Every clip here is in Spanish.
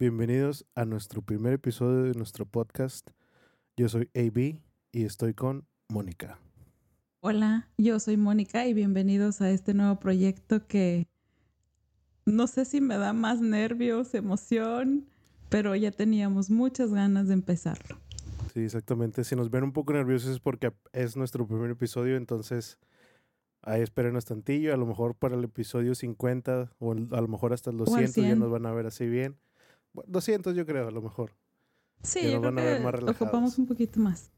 Bienvenidos a nuestro primer episodio de nuestro podcast. Yo soy AB y estoy con Mónica. Hola, yo soy Mónica y bienvenidos a este nuevo proyecto que no sé si me da más nervios, emoción, pero ya teníamos muchas ganas de empezarlo. Sí, exactamente. Si nos ven un poco nerviosos es porque es nuestro primer episodio, entonces ahí espérenos tantillo. A lo mejor para el episodio 50 o a lo mejor hasta el 200 ya nos van a ver así bien. 200 yo creo, a lo mejor. Sí, yo creo que ocupamos un poquito más.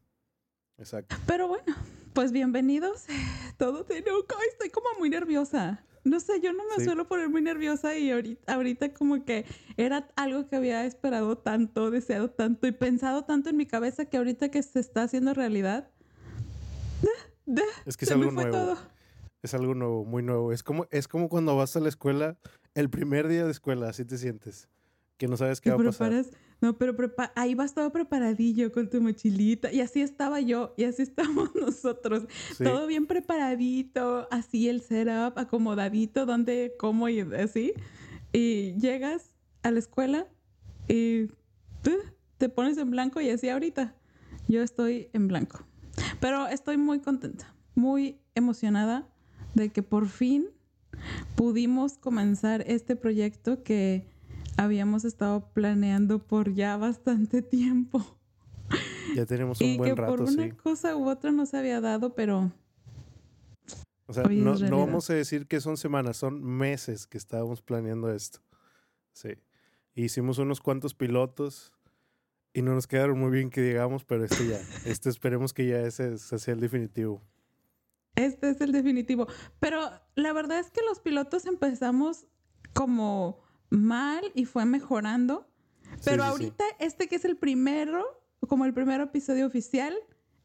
Exacto. Pero bueno, pues bienvenidos. Todo tiene un... Estoy como muy nerviosa. No sé, yo no me suelo poner muy nerviosa y ahorita, ahorita como que era algo que había esperado tanto, deseado tanto y pensado tanto en mi cabeza que ahorita que se está haciendo realidad. Es que es algo nuevo. Es algo nuevo, muy nuevo. Es como, es como cuando vas a la escuela, el primer día de escuela, así te sientes que no sabes qué va a pasar. No, pero ahí vas todo preparadillo con tu mochilita. Y así estaba yo, y así estamos nosotros. Todo bien preparadito, así el setup, acomodadito, donde, cómo y así. Y llegas a la escuela y te pones en blanco y así ahorita. Yo estoy en blanco. Pero estoy muy contenta, muy emocionada de que por fin pudimos comenzar este proyecto que habíamos estado planeando por ya bastante tiempo. Ya tenemos un buen rato, por una cosa u otra no se había dado, pero... O sea, no, vamos a decir que son semanas, son meses que estábamos planeando esto. Sí. Hicimos unos cuantos pilotos y no nos quedaron muy bien que digamos, pero este ya, este esperemos que ya ese sea el definitivo. Este es el definitivo. Pero la verdad es que los pilotos empezamos como mal y fue mejorando. Pero ahorita este que es el primero, como el primer episodio oficial,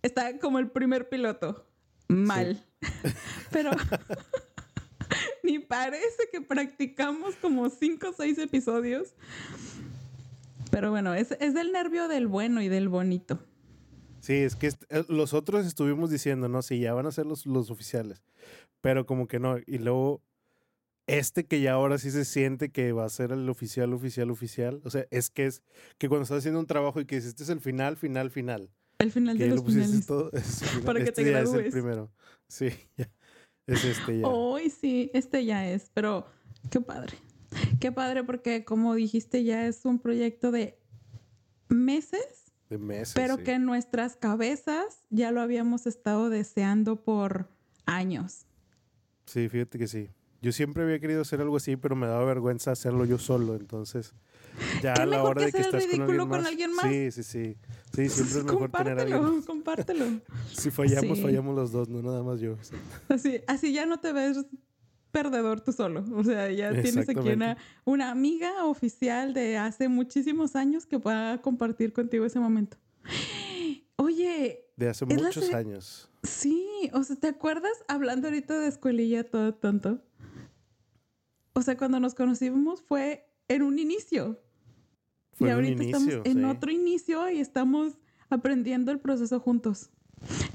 está como el primer piloto. Mal. Pero ni parece que practicamos como cinco o seis episodios. Pero bueno, es, es del nervio del bueno y del bonito. Sí, es que eh, los otros estuvimos diciendo, no, sí, ya van a ser los, los oficiales. Pero como que no. Y luego este que ya ahora sí se siente que va a ser el oficial, oficial, oficial. O sea, es que es que cuando estás haciendo un trabajo y que dices, este es el final, final, final. El final de los finales. Todo, Para que este te gradúes. es el primero. Sí, ya. Es este ya. Hoy sí, este ya es. Pero qué padre. Qué padre porque como dijiste ya es un proyecto de meses. De meses. Pero que en nuestras cabezas ya lo habíamos estado deseando por años. Sí, fíjate que sí. Yo siempre había querido hacer algo así, pero me daba vergüenza hacerlo yo solo. Entonces, ya a la hora de que estás con alguien, con alguien, más, Sí, sí, sí. Sí, siempre es mejor tener a alguien. Compártelo. si fallamos, fallamos los dos, no nada más yo. Así, así ya no te ves perdedor tú solo. O sea, ya tienes aquí una, una amiga oficial de hace muchísimos años que pueda compartir contigo ese momento. Oye. De hace muchos años. Sí, o sea, ¿te acuerdas hablando ahorita de escuelilla todo tonto? O sea, cuando nos conocimos fue en un inicio. y ahorita estamos en otro inicio y estamos aprendiendo el proceso juntos.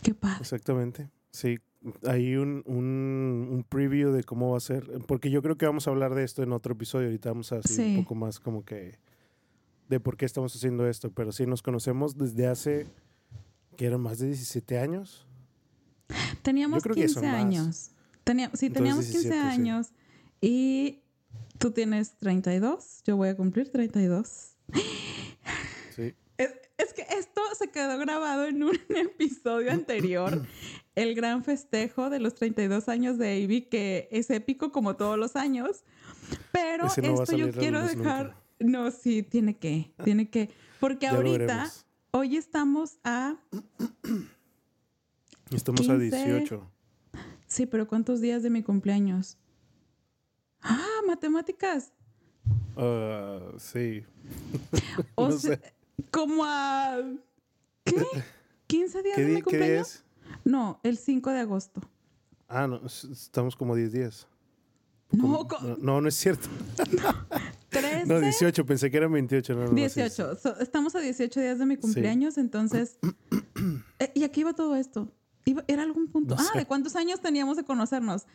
Qué padre. Exactamente. Sí, hay un, un, preview de cómo va a ser, porque yo creo que vamos a hablar de esto en otro episodio. Ahorita vamos a decir un poco más como que de por qué estamos haciendo esto. Pero sí, nos conocemos desde hace, que eran más de 17 años. Teníamos 15 años. sí, teníamos 15 años. Y tú tienes 32, yo voy a cumplir 32. Sí. Es, que esto se quedó grabado en un episodio anterior, el gran festejo de los 32 años de Ivy, que es épico como todos los años. Pero esto yo quiero dejar... No, sí, tiene que, tiene que. Porque ahorita, hoy estamos a... Estamos a 18. Sí, pero ¿cuántos días de mi cumpleaños? Ah, matemáticas. Uh, sí. o sea, como a... ¿Qué? ¿15 días de mi cumpleaños? No, el 5 de agosto. Ah, no, estamos como 10 días. No, no, no, es cierto. 13. No, 18, pensé que eran 28. No, 18. estamos a 18 días de mi cumpleaños, entonces... Eh, ¿Y aquí iba todo esto? ¿Era algún punto? ah, ¿de cuántos años teníamos de conocernos?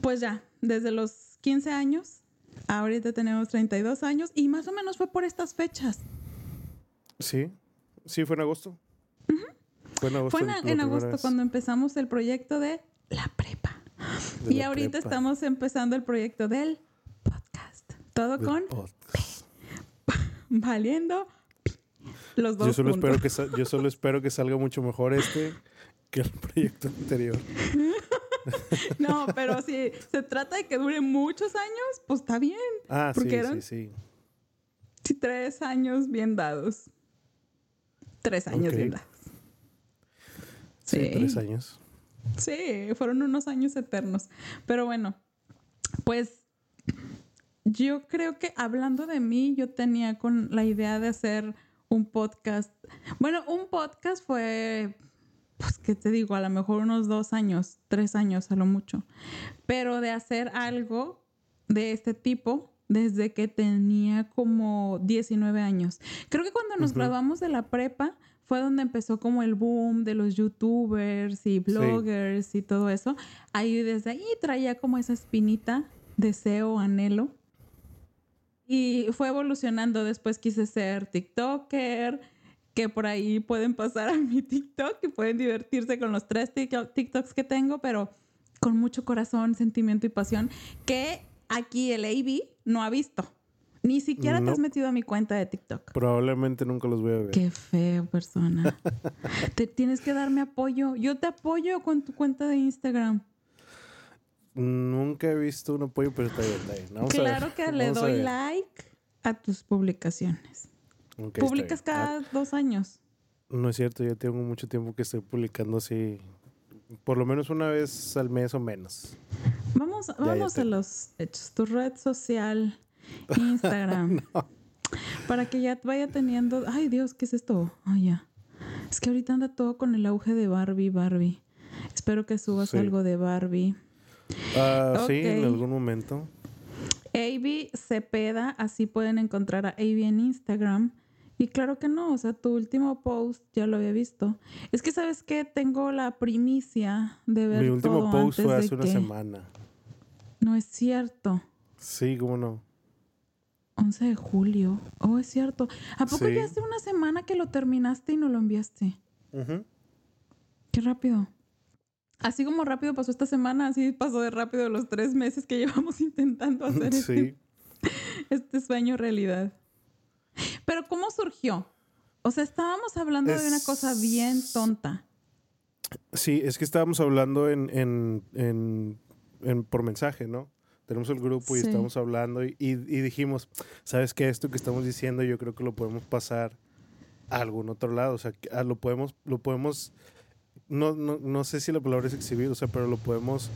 Pues ya, desde los 15 años Ahorita tenemos 32 años y más o menos fue por estas fechas. Sí, sí, fue en agosto. Fue en agosto. Fue en, agosto cuando empezamos el proyecto de la prepa. y ahorita estamos empezando el proyecto del podcast. Todo con valiendo los dos. Yo solo, espero que yo solo espero que salga mucho mejor este que el proyecto anterior. no, pero si se trata de que dure muchos años, pues está bien. Ah, sí, sí, sí. Sí, tres años bien dados. Tres años bien dados. Sí, tres años. Sí, fueron unos años eternos. Pero bueno, pues yo creo que hablando de mí, yo tenía con la idea de hacer un podcast. Bueno, un podcast fue, pues, ¿qué te digo? A lo mejor unos dos años, tres años a lo mucho. Pero de hacer algo de este tipo desde que tenía como 19 años. Creo que cuando nos graduamos de la prepa, fue donde empezó como el boom de los youtubers y bloggers y todo eso. Ahí desde ahí traía como esa espinita, deseo, anhelo. Y fue evolucionando. Después quise ser TikToker, que por ahí pueden pasar a mi TikTok y pueden divertirse con los tres TikToks que tengo, pero con mucho corazón, sentimiento y pasión, que aquí el AB no ha visto. Ni siquiera te has metido a mi cuenta de TikTok. Probablemente nunca los voy a ver. Qué feo, persona. te tienes que darme apoyo. Yo te apoyo con tu cuenta de Instagram. Nunca he visto un apoyo, pero está bien, claro que le doy like a tus publicaciones. Publicas cada ah. dos años. No es cierto, ya tengo mucho tiempo que estoy publicando así, por lo menos una vez al mes o menos. Vamos, vamos a los hechos. Tu red social Instagram. Para que ya vaya teniendo. Ay, Dios, ¿qué es esto? Ay, ya. Es que ahorita anda todo con el auge de Barbie, Barbie. Espero que subas algo de Barbie. Ah, sí, en algún momento. AB Cepeda, así pueden encontrar a AB en Instagram. Y claro que no, o sea, tu último post ya lo había visto. Es que, ¿sabes qué? Tengo la primicia de ver. Mi último post fue hace una semana. No es cierto. Sí, cómo no. 11 de julio. Oh, es cierto. ¿A poco ya hace una semana que lo terminaste y no lo enviaste? Qué rápido. Así como rápido pasó esta semana, así pasó de rápido los tres meses que llevamos intentando hacer este, este, sueño realidad. Pero ¿cómo surgió? O sea, estábamos hablando de una cosa bien tonta. Sí, es que estábamos hablando en, en, en por mensaje, ¿no? tenemos el grupo y estamos hablando y, y, dijimos, ¿sabes qué? Esto que estamos diciendo yo creo que lo podemos pasar a algún otro lado, o sea, lo podemos, lo podemos, no, no, no sé si la palabra es exhibir, o sea, pero lo podemos,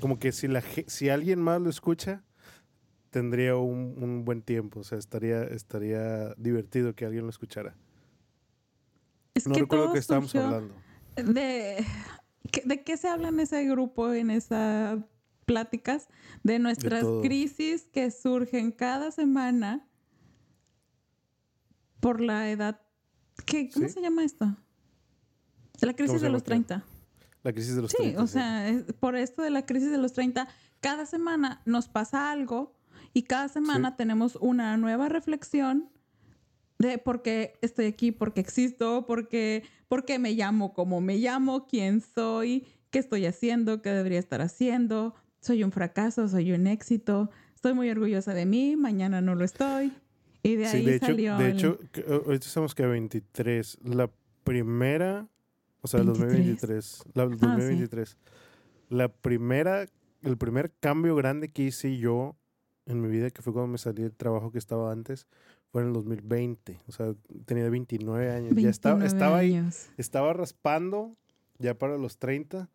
como que si, la, si alguien más lo escucha, tendría un, un buen tiempo, o sea, estaría, estaría divertido que alguien lo escuchara. no recuerdo que estábamos hablando. De, ¿De qué se habla en ese grupo, en esa pláticas de nuestras crisis que surgen cada semana por la edad. ¿Qué, ¿Cómo se llama esto? La crisis de los 30. La crisis de los 30. sí, o sea, por esto de la crisis de los 30, cada semana nos pasa algo y cada semana tenemos una nueva reflexión de por qué estoy aquí, por qué existo, por qué, por qué me llamo como me llamo, quién soy, qué estoy haciendo, qué debería estar haciendo, soy un fracaso, soy un éxito, estoy muy orgullosa de mí, mañana no lo estoy. Y de ahí de hecho, salió. De hecho, ahorita estamos que a 23. La primera, o sea, el 2023. La, 2023. Ah, la primera, el primer cambio grande que hice yo en mi vida, que fue cuando me salí del trabajo que estaba antes, fue en el 2020. O sea, tenía 29 años. ya estaba, estaba ahí, estaba raspando ya para los 30.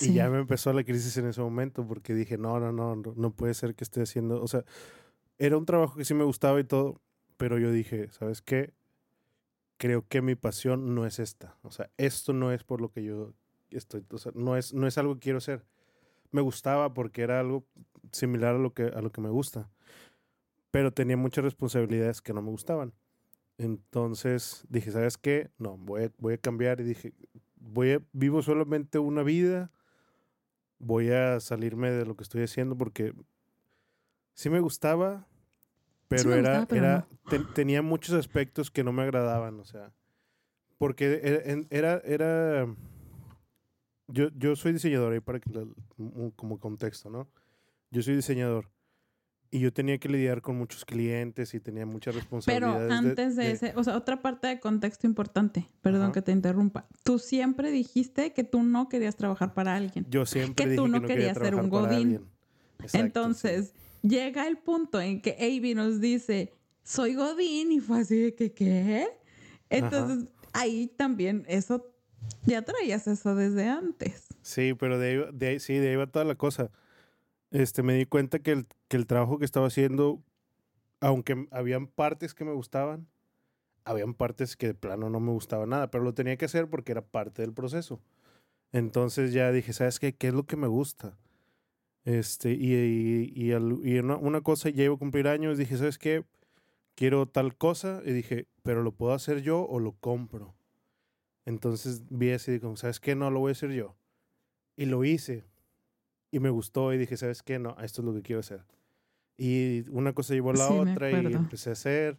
Y ya me empezó la crisis en ese momento porque dije, no, no, no, no puede ser que esté haciendo, o sea, era un trabajo que sí me gustaba y todo, pero yo dije, ¿sabes qué? Creo que mi pasión no es esta. O sea, esto no es por lo que yo estoy, o sea, no es, no es algo que quiero hacer. Me gustaba porque era algo similar a lo que, a lo que me gusta, pero tenía muchas responsabilidades que no me gustaban. Entonces dije, ¿sabes qué? No, voy voy a cambiar y dije, voy a, vivo solamente una vida, voy a salirme de lo que estoy haciendo porque sí me gustaba, pero era, era tenía muchos aspectos que no me agradaban, o sea, porque e, era, era, yo, yo soy diseñador, ahí para que, como contexto, ¿no? Yo soy diseñador. Y yo tenía que lidiar con muchos clientes y tenía muchas responsabilidades. Pero antes de, ese, o sea, otra parte de contexto importante, perdón que te interrumpa. Tú siempre dijiste que tú no querías trabajar para alguien. Yo siempre que dije tú no, que no querías ser un godín. Entonces, llega el punto en que Avi nos dice, soy godín y fue así de que, ¿qué? Entonces, ahí también eso, ya traías eso desde antes. Sí, pero de ahí, sí, de ahí va toda la cosa este, me di cuenta que el, que el trabajo que estaba haciendo, aunque habían partes que me gustaban, habían partes que de plano no me gustaba nada, pero lo tenía que hacer porque era parte del proceso. Entonces ya dije, ¿sabes qué? ¿Qué es lo que me gusta? Este, y, y, y, una, una, cosa, ya iba a cumplir años, dije, ¿sabes qué? Quiero tal cosa, y dije, ¿pero lo puedo hacer yo o lo compro? Entonces vi así, como, ¿sabes qué? No, lo voy a hacer yo. Y lo hice. Y me gustó y dije, ¿sabes qué? No, esto es lo que quiero hacer. Y una cosa llevó a la otra y empecé a hacer.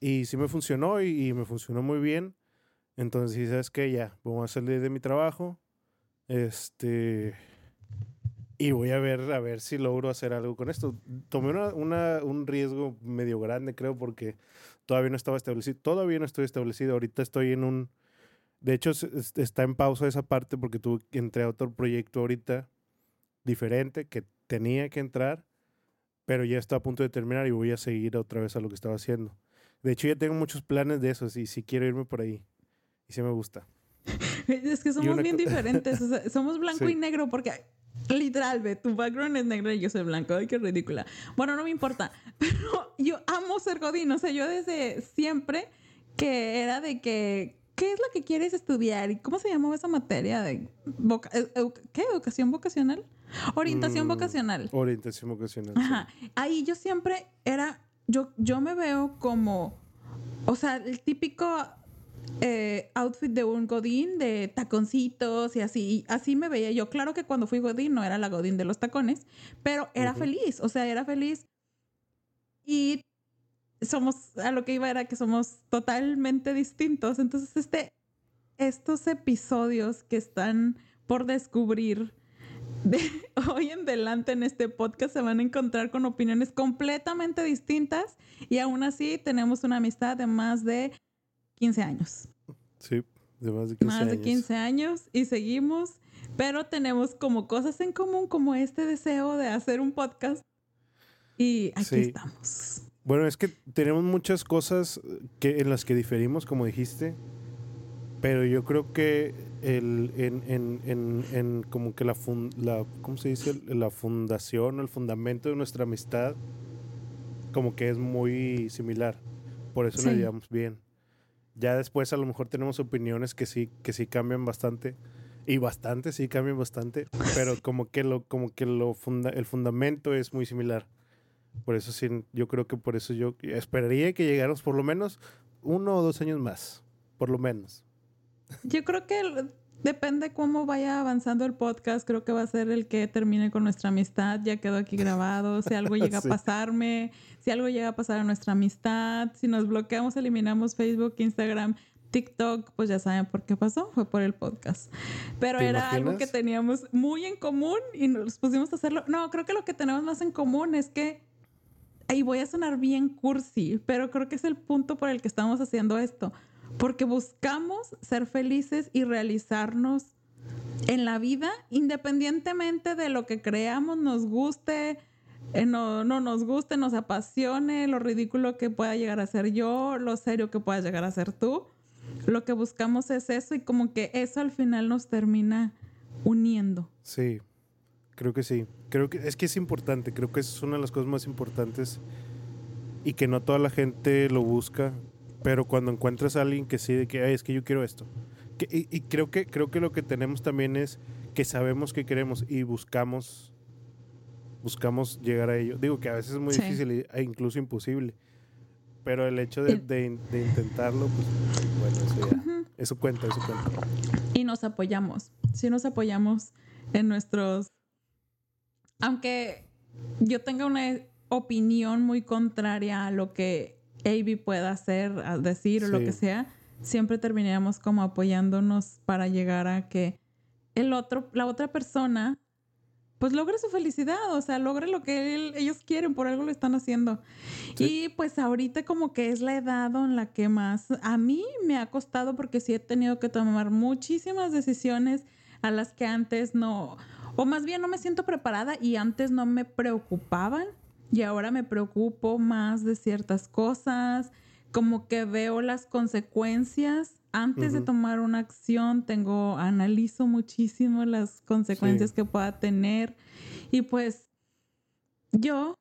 Y sí me funcionó y, me funcionó muy bien. Entonces dije, ¿sabes qué? Ya, vamos a salir de mi trabajo. Este... Y voy a ver, a ver si logro hacer algo con esto. Tomé una, un riesgo medio grande, creo, porque todavía no estaba establecido. Todavía no estoy establecido. Ahorita estoy en un... De hecho, está en pausa esa parte porque tuve, entré a otro proyecto ahorita diferente que tenía que entrar, pero ya está a punto de terminar y voy a seguir otra vez a lo que estaba haciendo. De hecho, ya tengo muchos planes de eso y si quiero irme por ahí. Y sí me gusta. Es que somos bien diferentes. somos blanco y negro porque literal, ve, tu background es negro y yo soy blanco. Ay, qué ridícula. Bueno, no me importa. Pero yo amo ser godín. O sea, yo desde siempre que era de que ¿qué es lo que quieres estudiar? ¿Y cómo se llamaba esa materia de eh, ¿qué? ¿Educación vocacional? Orientación mm, vocacional. Orientación vocacional. Ajá. Ahí yo siempre era, yo, yo me veo como, o sea, el típico eh, outfit de un godín de taconcitos y así. Así me veía yo. Claro que cuando fui godín no era la godín de los tacones, pero era feliz, o sea, era feliz. Y somos, a lo que iba era que somos totalmente distintos. Entonces, este, estos episodios que están por descubrir de hoy en adelante en este podcast se van a encontrar con opiniones completamente distintas y aún así tenemos una amistad de más de 15 años. Sí, de más de 15 años. Más de 15 años y seguimos, pero tenemos como cosas en común como este deseo de hacer un podcast y aquí estamos. Bueno, es que tenemos muchas cosas que, en las que diferimos, como dijiste, pero yo creo que el, en, en, en, en como que la, la, ¿cómo se dice? La fundación, el fundamento de nuestra amistad, como que es muy similar. Por eso nos llevamos bien. Ya después a lo mejor tenemos opiniones que sí, que sí cambian bastante. Y bastante, sí cambian bastante. Pero como que lo, como que lo funda, el fundamento es muy similar. Por eso sí, yo creo que por eso yo esperaría que llegáramos por lo menos uno o dos años más, por lo menos. Yo creo que depende cómo vaya avanzando el podcast, creo que va a ser el que termine con nuestra amistad, ya quedó aquí grabado, si algo llega a pasarme, si algo llega a pasar a nuestra amistad, si nos bloqueamos, eliminamos Facebook, Instagram, TikTok, pues ya saben por qué pasó, fue por el podcast. Pero era algo que teníamos muy en común y nos pusimos a hacerlo. No, creo que lo que tenemos más en común es que y voy a sonar bien cursi, pero creo que es el punto por el que estamos haciendo esto, porque buscamos ser felices y realizarnos en la vida independientemente de lo que creamos, nos guste, eh, no, no nos guste, nos apasione, lo ridículo que pueda llegar a ser yo, lo serio que pueda llegar a ser tú. Lo que buscamos es eso y como que eso al final nos termina uniendo. Sí, Creo que sí. Creo que es que es importante. Creo que es una de las cosas más importantes y que no toda la gente lo busca. Pero cuando encuentras a alguien que sí, de que es que yo quiero esto. y, creo que creo que lo que tenemos también es que sabemos que queremos y buscamos buscamos llegar a ello. Digo que a veces es muy difícil e incluso imposible. Pero el hecho de, intentarlo, pues bueno, eso ya. Eso cuenta, eso cuenta. Y nos apoyamos. Sí nos apoyamos en nuestros aunque yo tenga una opinión muy contraria a lo que Avi pueda hacer, a decir o lo que sea, siempre terminaríamos como apoyándonos para llegar a que el otro, la otra persona, pues logre su felicidad, o sea, logre lo que ellos quieren, por algo lo están haciendo. Y pues ahorita como que es la edad en la que más a mí me ha costado porque sí he tenido que tomar muchísimas decisiones a las que antes no, o más bien no me siento preparada y antes no me preocupaban y ahora me preocupo más de ciertas cosas, como que veo las consecuencias antes de tomar una acción, tengo analizo muchísimo las consecuencias que pueda tener y pues yo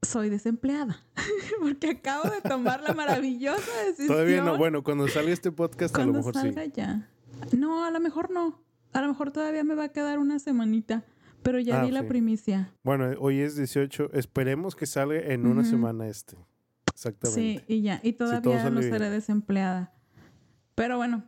soy desempleada porque acabo de tomar la maravillosa decisión. Todavía no, bueno, cuando salga este podcast a lo mejor salga ya. No, a lo mejor no. A lo mejor todavía me va a quedar una semanita. Pero ya ah, di la primicia. Bueno, hoy es 18. Esperemos que salga en una semana este. Exactamente. Sí, y ya. Y todavía no seré desempleada. Pero bueno,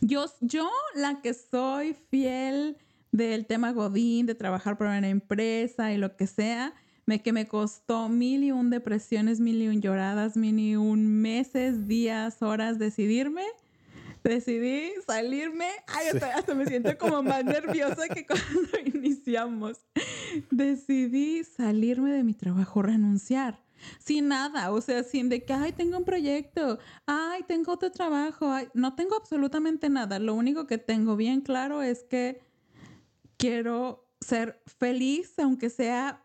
yo, yo la que soy fiel del tema Godín, de trabajar para una empresa y lo que sea, me, que me costó mil y un depresiones, mil y un lloradas, mil y un meses, días, horas decidirme decidí salirme. Ay, hasta, me siento como más nerviosa que cuando iniciamos. Decidí salirme de mi trabajo, renunciar. Sin nada, o sea, sin de que, ay, tengo un proyecto, ay, tengo otro trabajo, no tengo absolutamente nada. Lo único que tengo bien claro es que quiero ser feliz, aunque sea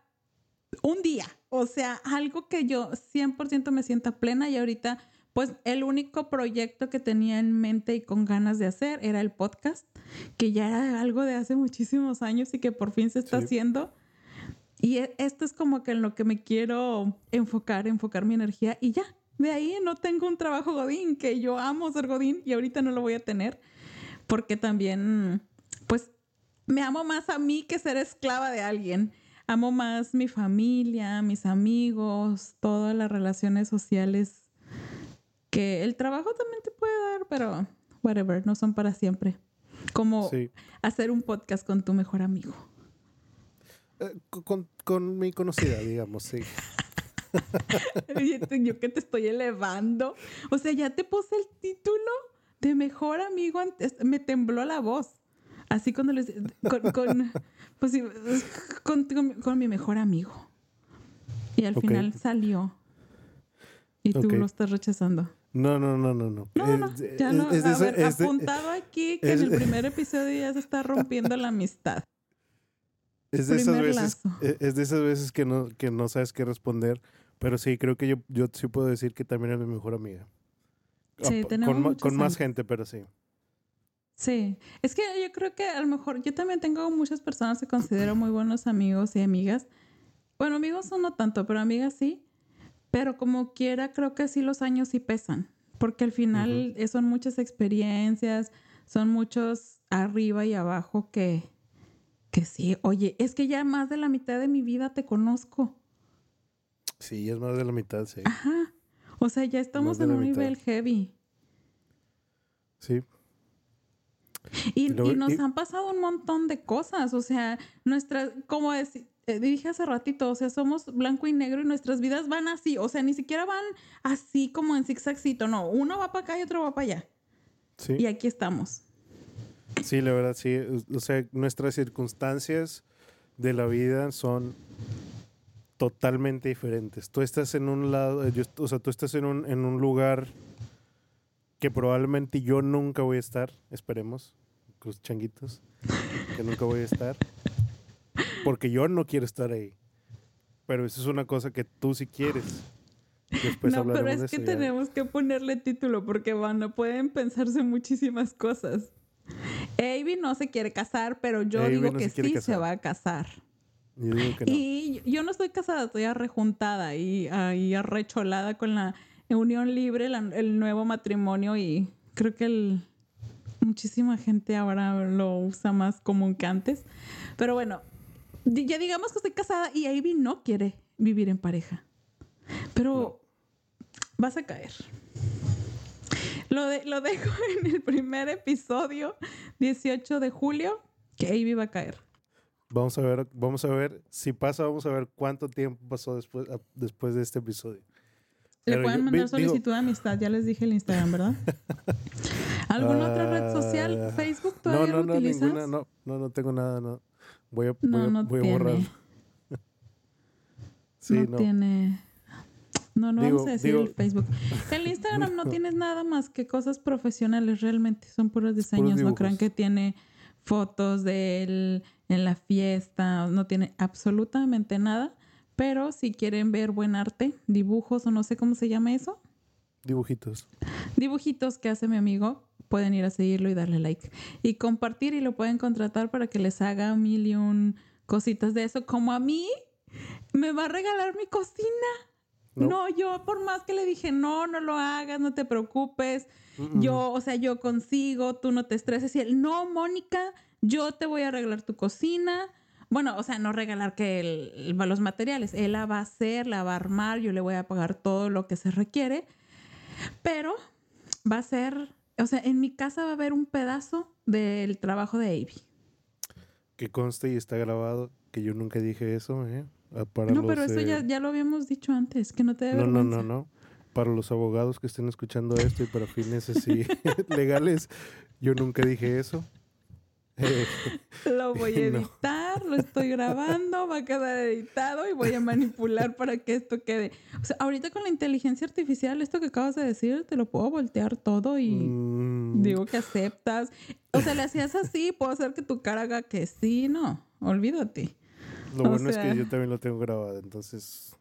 un día, o sea, algo que yo 100% me sienta plena y ahorita pues el único proyecto que tenía en mente y con ganas de hacer era el podcast, que ya era algo de hace muchísimos años y que por fin se está haciendo. Y e, esto es como que en lo que me quiero enfocar, enfocar mi energía y ya. De ahí no tengo un trabajo godín, que yo amo ser godín y ahorita no lo voy a tener, porque también, pues, me amo más a mí que ser esclava de alguien. Amo más mi familia, mis amigos, todas las relaciones sociales que el trabajo también te puede dar, pero whatever, no son para siempre. Como hacer un podcast con tu mejor amigo. Eh, con, mi conocida, digamos, sí. Yo que te estoy elevando. O sea, ya te puse el título de mejor amigo. Antes, me tembló la voz. Así cuando les. Con, con, pues, con, mi mejor amigo. Y al final salió. Y tú lo estás rechazando. No, no, no, no, no. No, no, ya no. Es, a ver, apuntado aquí que en el primer episodio ya se está rompiendo la amistad. Es de esas veces, e, es de esas veces que no, que no sabes qué responder, pero sí, creo que yo, yo sí puedo decir que también es mi mejor amiga. Sí, tenemos con, con más gente, pero sí. Sí, es que yo creo que a lo mejor yo también tengo muchas personas que considero muy buenos amigos y amigas. Bueno, amigos no tanto, pero amigas sí. Pero como quiera, creo que sí los años sí pesan, porque al final son muchas experiencias, son muchos arriba y abajo que, que sí, oye, es que ya más de la mitad de mi vida te conozco. Sí, es más de la mitad, sí. Ajá. O sea, ya estamos en un nivel heavy. Sí. Y, nos han pasado un montón de cosas. O sea, nuestras, como decir, eh, dije hace ratito, o sea, somos blanco y negro y nuestras vidas van así, o sea, ni siquiera van así como en zigzagcito, no, uno va para acá y otro va para allá. Sí. Y aquí estamos. Sí, la verdad, sí. O sea, nuestras circunstancias de la vida son totalmente diferentes. Tú estás en un lado, eh, o sea, tú estás en un, en un lugar que probablemente yo nunca voy a estar, esperemos, los changuitos, que nunca voy a estar porque yo no quiero estar ahí. Pero eso es una cosa que tú sí quieres. Después no, pero es que tenemos que ponerle título porque bueno, pueden pensarse muchísimas cosas. Avi no se quiere casar, pero yo digo que sí se va a casar. Yo digo que no. Y yo no estoy casada, estoy arrejuntada y ahí arrecholada con la unión libre, el nuevo matrimonio y creo que el, muchísima gente ahora lo usa más común que antes. Pero bueno, ya digamos que estoy casada y Ivy no quiere vivir en pareja. Pero vas a caer. Lo, de, lo dejo en el primer episodio, 18 de julio, que Ivy va a caer. Vamos a ver, vamos a ver si pasa, vamos a ver cuánto tiempo pasó después, después de este episodio. Le pueden mandar solicitud de amistad, ya les dije el Instagram, ¿verdad? ¿Alguna otra red social? Ah, ¿Facebook todavía no, no, utilizas? Ninguna, no, no, no tengo nada, no. Voy a, voy a, borrar. sí, no, tiene. No, no vamos a decir el Facebook. El Instagram no tienes nada más que cosas profesionales, realmente. Son puros diseños. no crean que tiene fotos de él en la fiesta. No tiene absolutamente nada. Pero si quieren ver buen arte, dibujos o no sé cómo se llama eso. Dibujitos. Dibujitos que hace mi amigo, pueden ir a seguirlo y darle like. Y compartir y lo pueden contratar para que les haga mil y un cositas de eso. Como a mí, me va a regalar mi cocina. No. yo por más que le dije, no, no lo hagas, no te preocupes. Yo, o sea, yo consigo, tú no te estreses. Y él, no, Mónica, yo te voy a arreglar tu cocina bueno, o sea, no regalar que el, los materiales, él la va a hacer, la va a armar, yo le voy a pagar todo lo que se requiere, pero va a ser, o sea, en mi casa va a haber un pedazo del trabajo de Avi. Que conste y está grabado, que yo nunca dije eso, ¿eh? Ah, no, pero eso ya, ya, lo habíamos dicho antes, que no te debe No, no, no, no. Para los abogados que estén escuchando esto y para fines así legales, yo nunca dije eso. Lo voy a editar, lo estoy grabando, va a quedar editado y voy a manipular para que esto quede. O sea, ahorita con la inteligencia artificial, esto que acabas de decir, te lo puedo voltear todo y mm. digo que aceptas. O sea, le hacías así, puedo hacer que tu cara haga que sí, no, olvídate. Lo bueno es que yo también lo tengo grabado, entonces.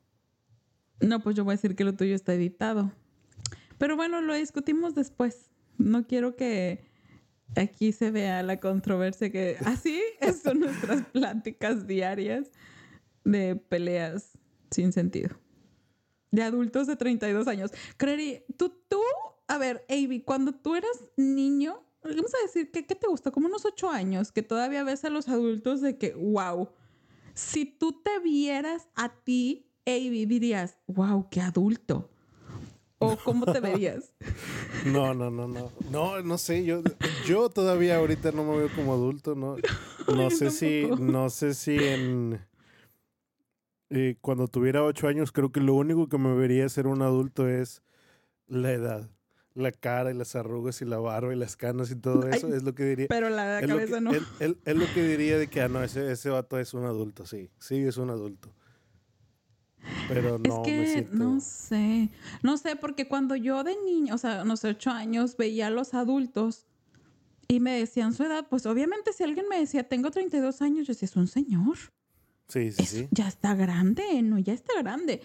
No, pues yo voy a decir que lo tuyo está editado. Pero bueno, lo discutimos después. No quiero que aquí se vea la controversia que así son nuestras pláticas diarias de peleas sin sentido. De adultos de 32 años. Creería, tú, tú, a ver, Avi, cuando tú eras niño, vamos a decir que ¿qué te gustó? Como unos 8 años, que todavía ves a los adultos de que, wow, si tú te vieras a ti, Avi, dirías, wow, qué adulto. ¿O cómo te veías? No, no, no, no. No, no sé, yo, yo todavía ahorita no me veo como adulto, ¿no? No sé si, no sé si en eh, cuando tuviera ocho años, creo que lo único que me vería ser un adulto es la edad. La cara y las arrugas y la barba y las canas y todo eso es lo que diría. Pero la cabeza no. Es lo que diría de que, ah, no, ese, ese vato es un adulto, sí. Sí, es un adulto. Pero no es que no sé. No sé, porque cuando yo de niño, o sea, no sé, ocho años, veía a los adultos y me decían su edad, pues obviamente si alguien me decía, tengo 32 años, yo decía, es un señor. Sí, sí, sí. Ya está grande, no, ya está grande.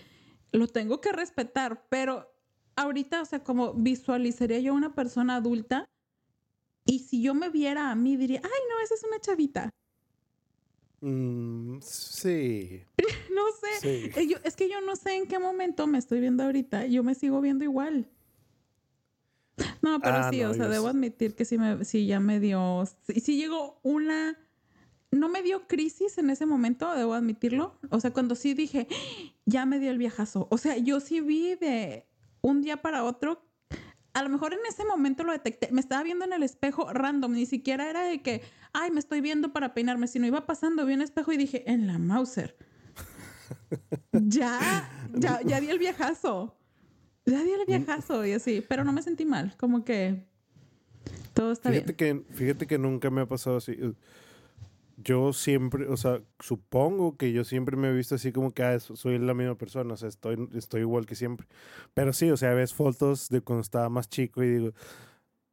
Lo tengo que respetar, pero ahorita, o sea, como visualizaría yo a una persona adulta y si yo me viera a mí, diría, ay, no, esa es una chavita. Mm, sí. no sé. Eh, es que yo no sé en qué momento me estoy viendo ahorita. Yo me sigo viendo igual. No, pero ah, sí, o sea, debo admitir que sí, me, sí ya me dio. Sí, sí llegó una. No me dio crisis en ese momento, debo admitirlo. O sea, cuando sí dije, ya me dio el viajazo. O sea, yo sí vi de un día para otro a lo mejor en ese momento lo detecté. Me estaba viendo en el espejo random, ni siquiera era de que, ay, me estoy viendo para peinarme, sino iba pasando, vi un espejo y dije, en la Mauser. Ya, ya, ya di el viajazo. Ya di el viajazo y así, pero no me sentí mal, como que todo está bien. Que, fíjate que nunca me ha pasado así yo siempre, o sea, supongo que yo siempre me he visto así como que ah, soy la misma persona, o sea, estoy, estoy igual que siempre. Pero sí, o sea, ves fotos de cuando estaba más chico y digo,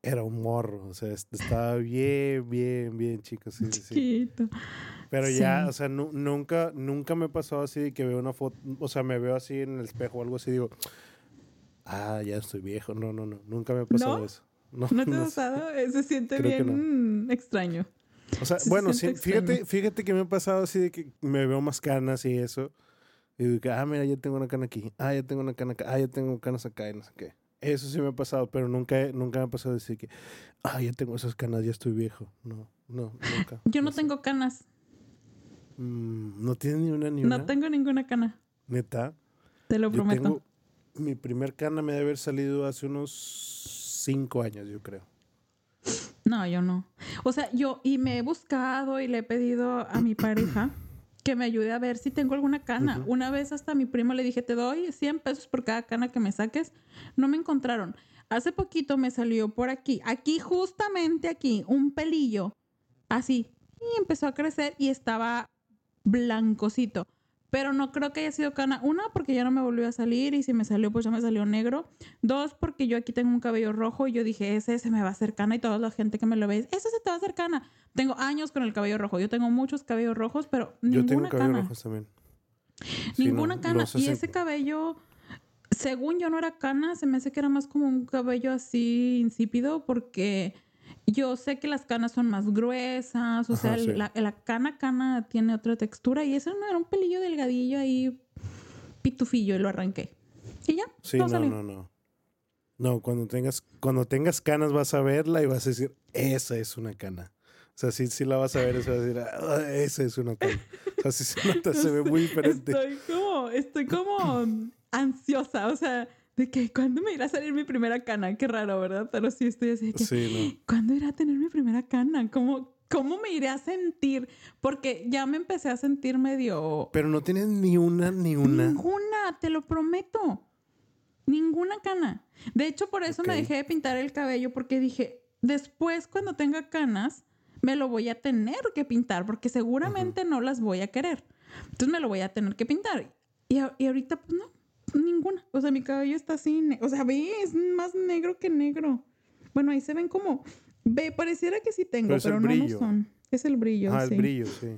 era un morro, o sea, estaba bien, bien, bien chico, sí, sí. Pero ya, o sea, nunca, nunca me pasó así de que veo una foto, o sea, me veo así en el espejo o algo así, digo, ah, ya estoy viejo, no, no, no, nunca me ha pasado eso. No, ¿No te ha pasado? Se siente bien extraño. O sea, bueno, sí, fíjate, fíjate que me ha pasado así de que me veo más canas y eso. Y digo, ah, mira, ya tengo una cana aquí. Ah, ya tengo una cana acá. Ah, ya tengo canas acá y no sé qué. Eso sí me ha pasado, pero nunca, nunca me ha pasado decir que, ah, ya tengo esas canas, ya estoy viejo. No, no, nunca. Yo no, tengo canas. Mm, ¿No tienes ni una ni una? No tengo ninguna cana. ¿Neta? Te lo prometo. mi primer cana me debe haber salido hace unos cinco años, yo creo. No, yo no. O sea, yo y me he buscado y le he pedido a mi pareja que me ayude a ver si tengo alguna cana. Una vez hasta a mi primo le dije, te doy 100 pesos por cada cana que me saques. No me encontraron. Hace poquito me salió por aquí, aquí justamente aquí, un pelillo, así, y empezó a crecer y estaba blancosito pero no creo que haya sido cana. Una, porque ya no me volvió a salir y si me salió, pues ya me salió negro. Dos, porque yo aquí tengo un cabello rojo y yo dije, ese se me va a hacer cana y toda la gente que me lo ve, ese se te va a hacer cana. Tengo años con el cabello rojo. Yo tengo muchos cabellos rojos, pero ninguna yo tengo también. Ninguna cana. y ese cabello, según yo no era cana, se me hace que era más como un cabello así insípido porque yo sé que las canas son más gruesas, o sea, la, cana cana tiene otra textura y eso no era un pelillo delgadillo ahí pitufillo y lo arranqué. Y ya. Sí, no, no, no. No, cuando tengas, cuando tengas canas vas a verla y vas a decir, esa es una cana. O sea, sí, sí la vas a ver, vas a decir, ah, esa es una cana. O sea, sí se nota, se ve muy diferente. Estoy como, estoy como ansiosa, o sea, de que cuándo me irá a salir mi primera cana. Qué raro, ¿verdad? Pero sí estoy así de que, sí, ¿cuándo irá a tener mi primera cana? ¿Cómo, ¿Cómo me iré a sentir? Porque ya me empecé a sentir medio... Pero no tienes ni una, ni una. Ninguna, te lo prometo. Ninguna cana. De hecho, por eso me dejé de pintar el cabello porque dije, después cuando tenga canas, me lo voy a tener que pintar porque seguramente no las voy a querer. Entonces me lo voy a tener que pintar. Y, y ahorita, pues no, ninguna. O sea, mi cabello está así, o sea, ve, es más negro que negro. Bueno, ahí se ven como, ve, pareciera que sí tengo, pero, no lo son. Es el brillo. Ah, el brillo, sí.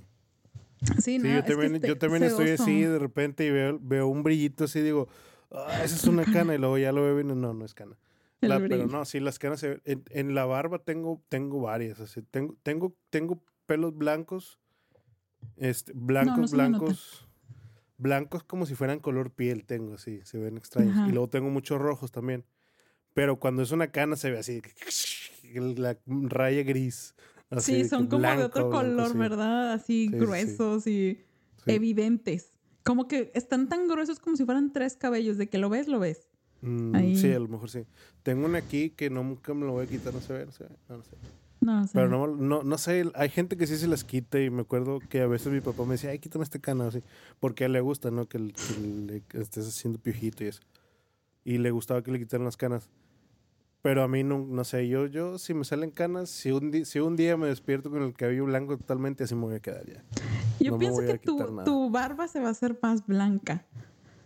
Sí, yo también, yo también estoy así de repente y veo, veo un brillito así y digo, ah, esa es una cana y luego ya lo veo y no, no es cana. Pero no, sí, las canas en, en, la barba tengo, tengo varias, así, tengo, tengo, tengo pelos blancos, este, blancos, blancos blancos como si fueran color piel tengo, así, se ven extraños. Y luego tengo muchos rojos también. Pero cuando es una cana se ve así, la raya gris. sí, son como de otro color, ¿verdad? Así gruesos y evidentes. Como que están tan gruesos como si fueran tres cabellos, de que lo ves, lo ves. Mm, sí, a lo mejor sí. Tengo una aquí que nunca me lo voy a quitar, no se ve, no se ve. No, no sé. No, Pero no, no, no sé, hay gente que sí se las quita y me acuerdo que a veces mi papá me decía, ay, quítame este cana, así, porque a él le gusta, ¿no? Que, le estés haciendo piojito y eso. Y le gustaba que le quitaran las canas. Pero a mí no, no sé, yo, yo si me salen canas, si un, si un día me despierto con el cabello blanco totalmente, así me voy a quedar ya. Yo pienso que tu, tu, barba se va a hacer más blanca.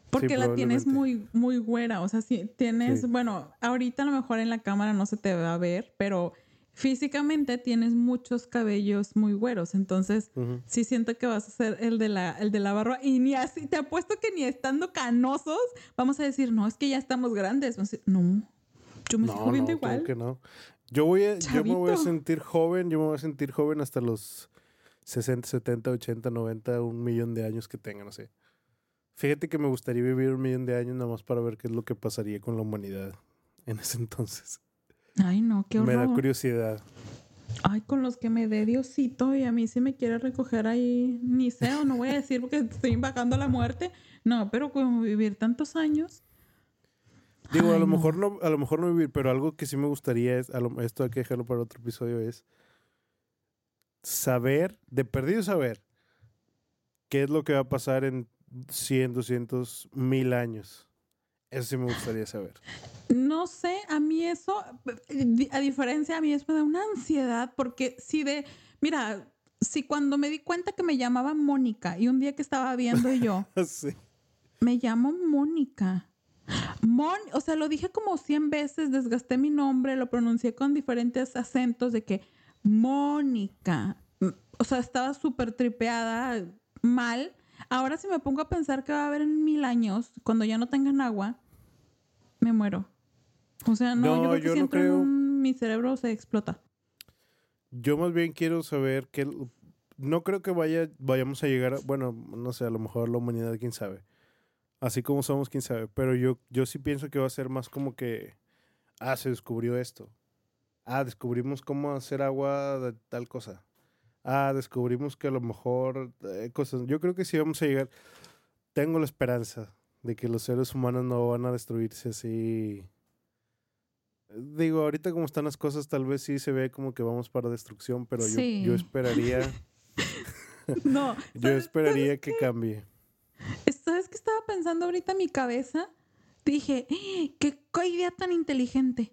Porque la tienes muy, muy güera. O sea, si tienes, bueno, ahorita a lo mejor en la cámara no se te va a ver, pero físicamente tienes muchos cabellos muy güeros, entonces sí siento que vas a ser el de la el de la barba y ni así te apuesto que ni estando canosos vamos a decir, "No, es que ya estamos grandes." no. Yo me sigo viendo igual. Que no. Yo voy a, yo me voy a sentir joven, yo me voy a sentir joven hasta los 60, 70, 80, 90, un millón de años que tenga, no sé. Fíjate que me gustaría vivir un millón de años nada más para ver qué es lo que pasaría con la humanidad en ese entonces. Ay, no, qué horror. Me da curiosidad. Ay, con los que me dé Diosito y a mí si me quiere recoger ahí, ni sé, o no voy a decir porque estoy bajando la muerte. No, pero como vivir tantos años. Digo, a lo mejor no, a lo mejor no vivir, pero algo que sí me gustaría es, esto hay que dejarlo para otro episodio, es saber, de perdido saber, qué es lo que va a pasar en 100, 200, mil años. Eso sí me gustaría saber. No sé, a mí eso, a diferencia, a mí eso me da una ansiedad porque si de, mira, si cuando me di cuenta que me llamaba Mónica y un día que estaba viendo yo, me llamo Mónica. Mon, o sea, lo dije como 100 veces, desgasté mi nombre, lo pronuncié con diferentes acentos de que Mónica. O sea, estaba súper tripeada, mal. Ahora si me pongo a pensar que va a haber en mil años, cuando ya no tengan agua, me muero. O sea, no, yo creo que mi cerebro se explota. Yo más bien quiero saber que no creo que vaya, vayamos a llegar, a, bueno, no sé, a lo mejor la humanidad, quién sabe. Así como somos, quién sabe. Pero yo, yo sí pienso que va a ser más como que, ah, se descubrió esto. Ah, descubrimos cómo hacer agua de tal cosa ah, descubrimos que a lo mejor eh, cosas. Yo creo que sí vamos a llegar. Tengo la esperanza de que los seres humanos no van a destruirse así Digo, ahorita como están las cosas, tal vez sí se ve como que vamos para destrucción, pero yo, yo esperaría. no. yo esperaría que cambie. ¿Sabes qué estaba pensando ahorita en mi cabeza? Dije, ¡Eh! qué idea tan inteligente.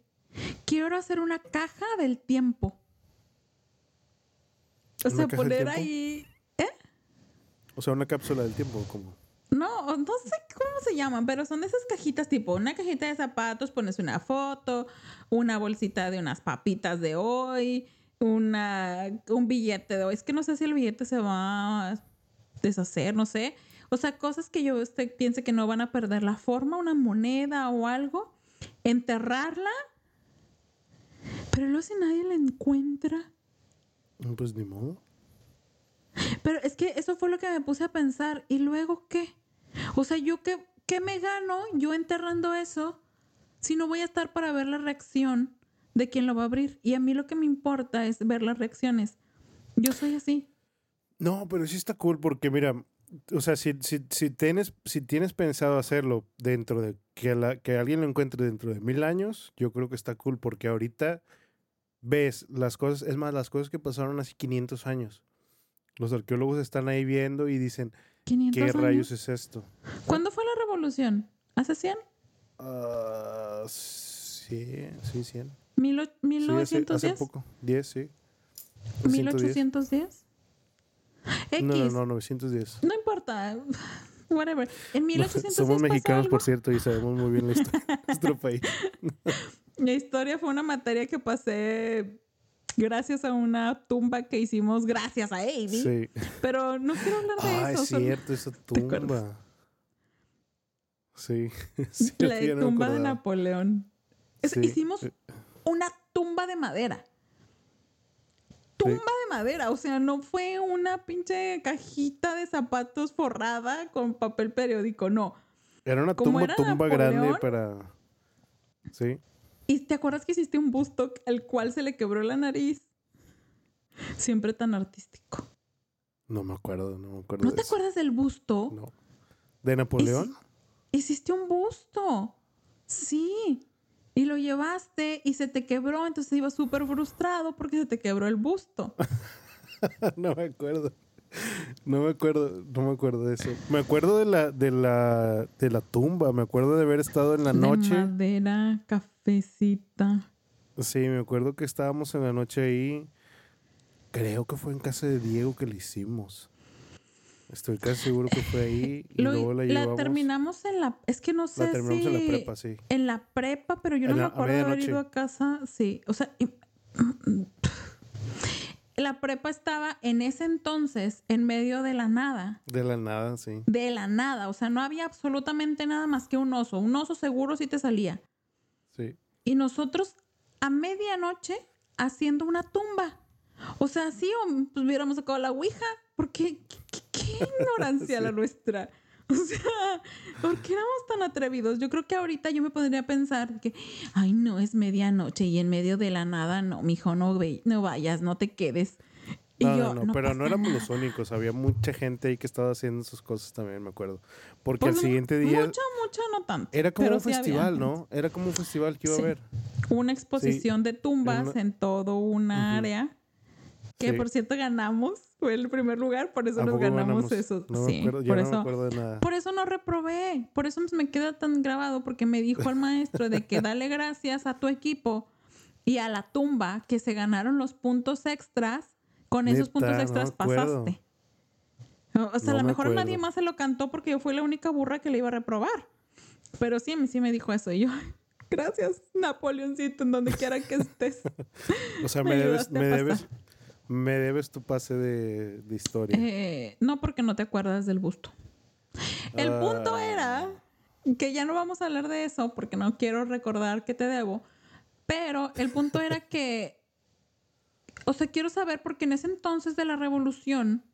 Quiero hacer una caja del tiempo. O sea, poner ahí. ¿Eh? O sea, una cápsula del tiempo, como. No, no sé cómo se llaman, pero son esas cajitas tipo una cajita de zapatos, pones una foto, una bolsita de unas papitas de hoy, una, un billete de hoy. Es que no sé si el billete se va a deshacer, no sé. O sea, cosas que yo usted piense que no van a perder la forma, una moneda o algo, enterrarla, pero luego si nadie la encuentra. Pues ni modo. Pero es que eso fue lo que me puse a pensar. ¿Y luego qué? O sea, ¿yo qué, qué me gano yo enterrando eso si no voy a estar para ver la reacción de quien lo va a abrir? Y a mí lo que me importa es ver las reacciones. Yo soy así. No, pero sí está cool porque mira, o sea, si, si, si, tienes, si tienes pensado hacerlo dentro de que, la, que alguien lo encuentre dentro de mil años, yo creo que está cool porque ahorita ves las cosas, es más, las cosas que pasaron hace 500 años. Los arqueólogos están ahí viendo y dicen, ¿qué rayos es esto? ¿Cuándo fue la revolución? ¿Hace 100? Uh, sí, sí, 100. ¿1910? hace, poco, 10, sí. ¿1810? X. No, no, no, 910. No importa. Whatever. En 1810 Somos mexicanos, por cierto, y sabemos muy bien la historia de nuestro país. Mi historia fue una materia que pasé gracias a una tumba que hicimos gracias a Amy. Sí. Pero no quiero hablar de ah, eso. es cierto, esa tumba. Sí. sí la tumba de Napoleón. Hicimos eh. una tumba de madera. Tumba de madera, o sea, no fue una pinche cajita de zapatos forrada con papel periódico, no. Era una tumba, tumba grande para. Sí. ¿Y te acuerdas que hiciste un busto al cual se le quebró la nariz? Siempre tan artístico. No me acuerdo, no me acuerdo. ¿No te acuerdas del busto? No. ¿De Napoleón? Hiciste un busto. Sí. Y lo llevaste y se te quebró, entonces iba súper frustrado porque se te quebró el busto. no me acuerdo. No me acuerdo, no me acuerdo de eso. Me acuerdo de la, de la, de la tumba, me acuerdo de haber estado en la de noche. Madera, Sí, me acuerdo que estábamos en la noche ahí. Creo que fue en casa de Diego que lo hicimos. Estoy casi seguro que fue ahí y luego la llevamos. La terminamos en la... Es que no sé La terminamos en la prepa, sí. En la prepa, pero yo no me acuerdo de haber ido a casa. Sí, o sea... la prepa estaba en ese entonces en medio de la nada. De la nada, sí. De la nada. O sea, no había absolutamente nada más que un oso. Un oso seguro sí te salía. Sí. Y nosotros a medianoche haciendo una tumba. O sea, sí, o pues hubiéramos sacado la ouija. Porque qué, qué ignorancia la nuestra. O sea, ¿por qué éramos tan atrevidos? Yo creo que ahorita yo me podría pensar que, ay, no, es medianoche y en medio de la nada, no, mijo, no, no vayas, no te quedes. No, no, no, pero no éramos los únicos. Había mucha gente ahí que estaba haciendo sus cosas también, me acuerdo. Porque al pues, siguiente día. Mucha, mucha, no tanto. Era como un festival, ¿no? Era como un festival que iba a haber. Una exposición de tumbas en todo una área. Que por cierto ganamos, fue el primer lugar, por eso nos ganamos, eso. sí, por eso, Por eso no reprobé, por eso me queda tan grabado, porque me dijo el maestro de que dale gracias a tu equipo y a la tumba que se ganaron los puntos extras, con esos puntos extras pasaste. O sea, a lo mejor nadie más se lo cantó porque yo fui la única burra que le iba a reprobar. Pero sí, sí me dijo eso. Y yo, gracias, Napoleoncito, en donde quiera que estés. o sea, me, debes, me debes, me debes tu pase de, historia. Eh, no, porque no te acuerdas del busto. El punto ah. era que ya no vamos a hablar de eso porque no quiero recordar que te debo. Pero el punto era que, o sea, quiero saber porque en ese entonces de la revolución,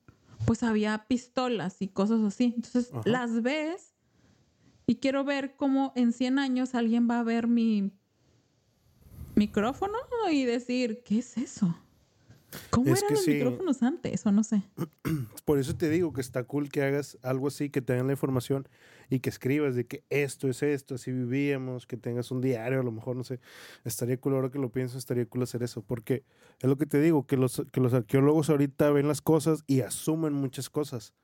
pues había pistolas y cosas así. Entonces las ves y quiero ver cómo en 100 años alguien va a ver mi micrófono y decir, ¿qué es eso? ¿Cómo eran los micrófonos antes? O no sé. Por eso te digo que está cool que hagas algo así, que tengan la información y que escribas de que esto es esto, así vivíamos, que tengas un diario, a lo mejor, no sé. Estaría cool ahora que lo pienso, estaría cool hacer eso. Porque es lo que te digo, que los, que los arqueólogos ahorita ven las cosas y asumen muchas cosas.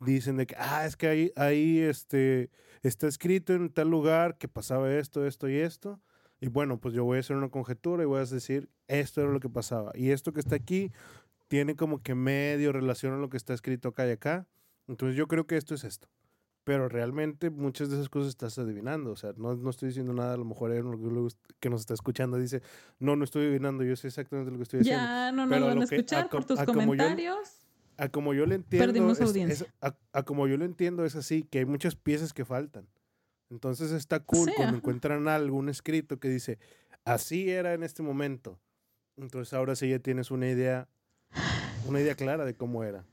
Dicen de que, ah, es que ahí, ahí este, está escrito en tal lugar que pasaba esto, esto y esto y bueno, pues yo voy a hacer una conjetura y voy a decir, esto era lo que pasaba. Y esto que está aquí tiene como que medio relación a lo que está escrito acá y acá. Entonces yo creo que esto es esto. Pero realmente muchas de esas cosas estás adivinando. O sea, no, no estoy diciendo nada. A lo mejor hay que nos está escuchando dice, no, no estoy adivinando. Yo sé exactamente lo que estoy diciendo. Ya no nos van a escuchar por tus comentarios. a como yo le entiendo. Perdimos audiencia. a como yo le entiendo es así, que hay muchas piezas que faltan. Entonces está cool cuando encuentran algún escrito que dice, así era en este momento. Entonces ahora sí ya tienes una idea, una idea clara de cómo era.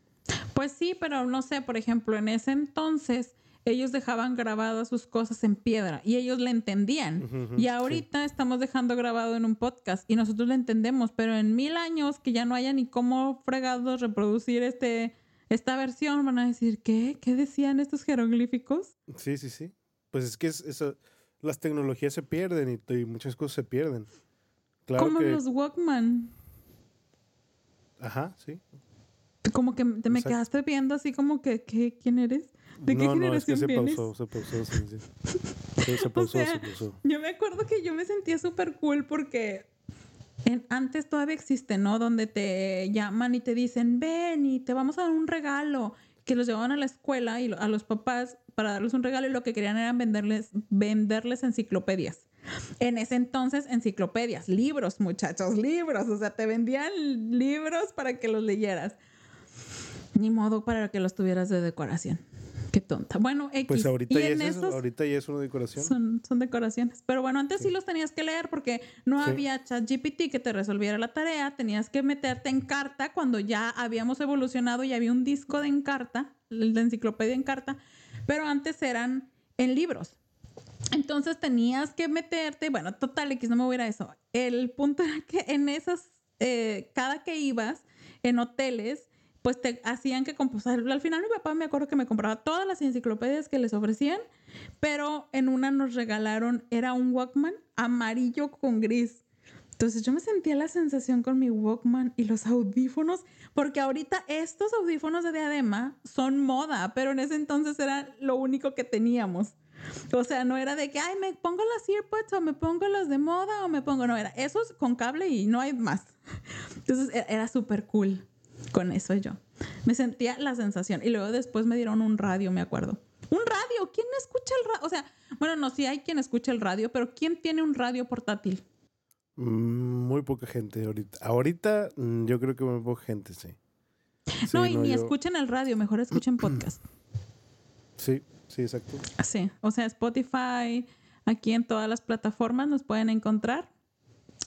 Pues sí, pero no sé, por ejemplo, en ese entonces ellos dejaban grabadas sus cosas en piedra y ellos le entendían. y ahorita estamos dejando grabado en un podcast y nosotros le entendemos, pero en mil años que ya no haya ni cómo fregados reproducir este, esta versión, van a decir, ¿qué? ¿Qué decían estos jeroglíficos? Sí, sí, sí pues es que las tecnologías se pierden y, muchas cosas se pierden. Como los Walkman. Ajá, sí. Como que te me quedaste viendo así como que, ¿quién eres? ¿De qué generación no, es que se pausó, se pausó, sí, se pausó, se pausó. Yo me acuerdo que yo me sentía súper cool porque antes todavía existe, ¿no? Donde te llaman y te dicen, ven y te vamos a dar un regalo que los llevaban a la escuela y a los papás para darles un regalo y lo que querían era venderles, venderles enciclopedias. En ese entonces, enciclopedias, libros, muchachos, libros. O sea, te vendían libros para que los leyeras. Ni modo para que los tuvieras de decoración. Qué tonta. Bueno, X. Pues ahorita, ya, es ahorita ya es una decoración. Son, son decoraciones. Pero bueno, antes sí. los tenías que leer porque no había chat GPT que te resolviera la tarea. Tenías que meterte en carta cuando ya habíamos evolucionado y había un disco de encarta, de enciclopedia en carta, pero antes eran en libros. Entonces tenías que meterte, bueno, total, X, no me voy a ir a eso. El punto era que en esas, eh, cada que ibas en hoteles, pues te hacían que composar. Al final mi papá me acuerdo que me compraba todas las enciclopedias que les ofrecían, pero en una nos regalaron, era un Walkman amarillo con gris. Entonces yo me sentía la sensación con mi Walkman y los audífonos, porque ahorita estos audífonos de diadema son moda, pero en ese entonces era lo único que teníamos. O sea, no era de que, ay, me pongo las earpods o me pongo los de moda o me pongo, no, era esos con cable y no hay más. Entonces e-, era súper cool con eso yo. Me sentía la sensación. Y luego después me dieron un radio, me acuerdo. Un radio, ¿quién escucha el radio? O sea, bueno, no, sí hay quien escucha el radio, pero ¿quién tiene un radio portátil? Mm, muy poca gente ahorita. Ahorita mm, yo creo que muy poca gente, sí. no, y ni escuchen el radio, mejor escuchen podcast. Sí, sí, exacto. Sí, o sea, Spotify, aquí en todas las plataformas nos pueden encontrar.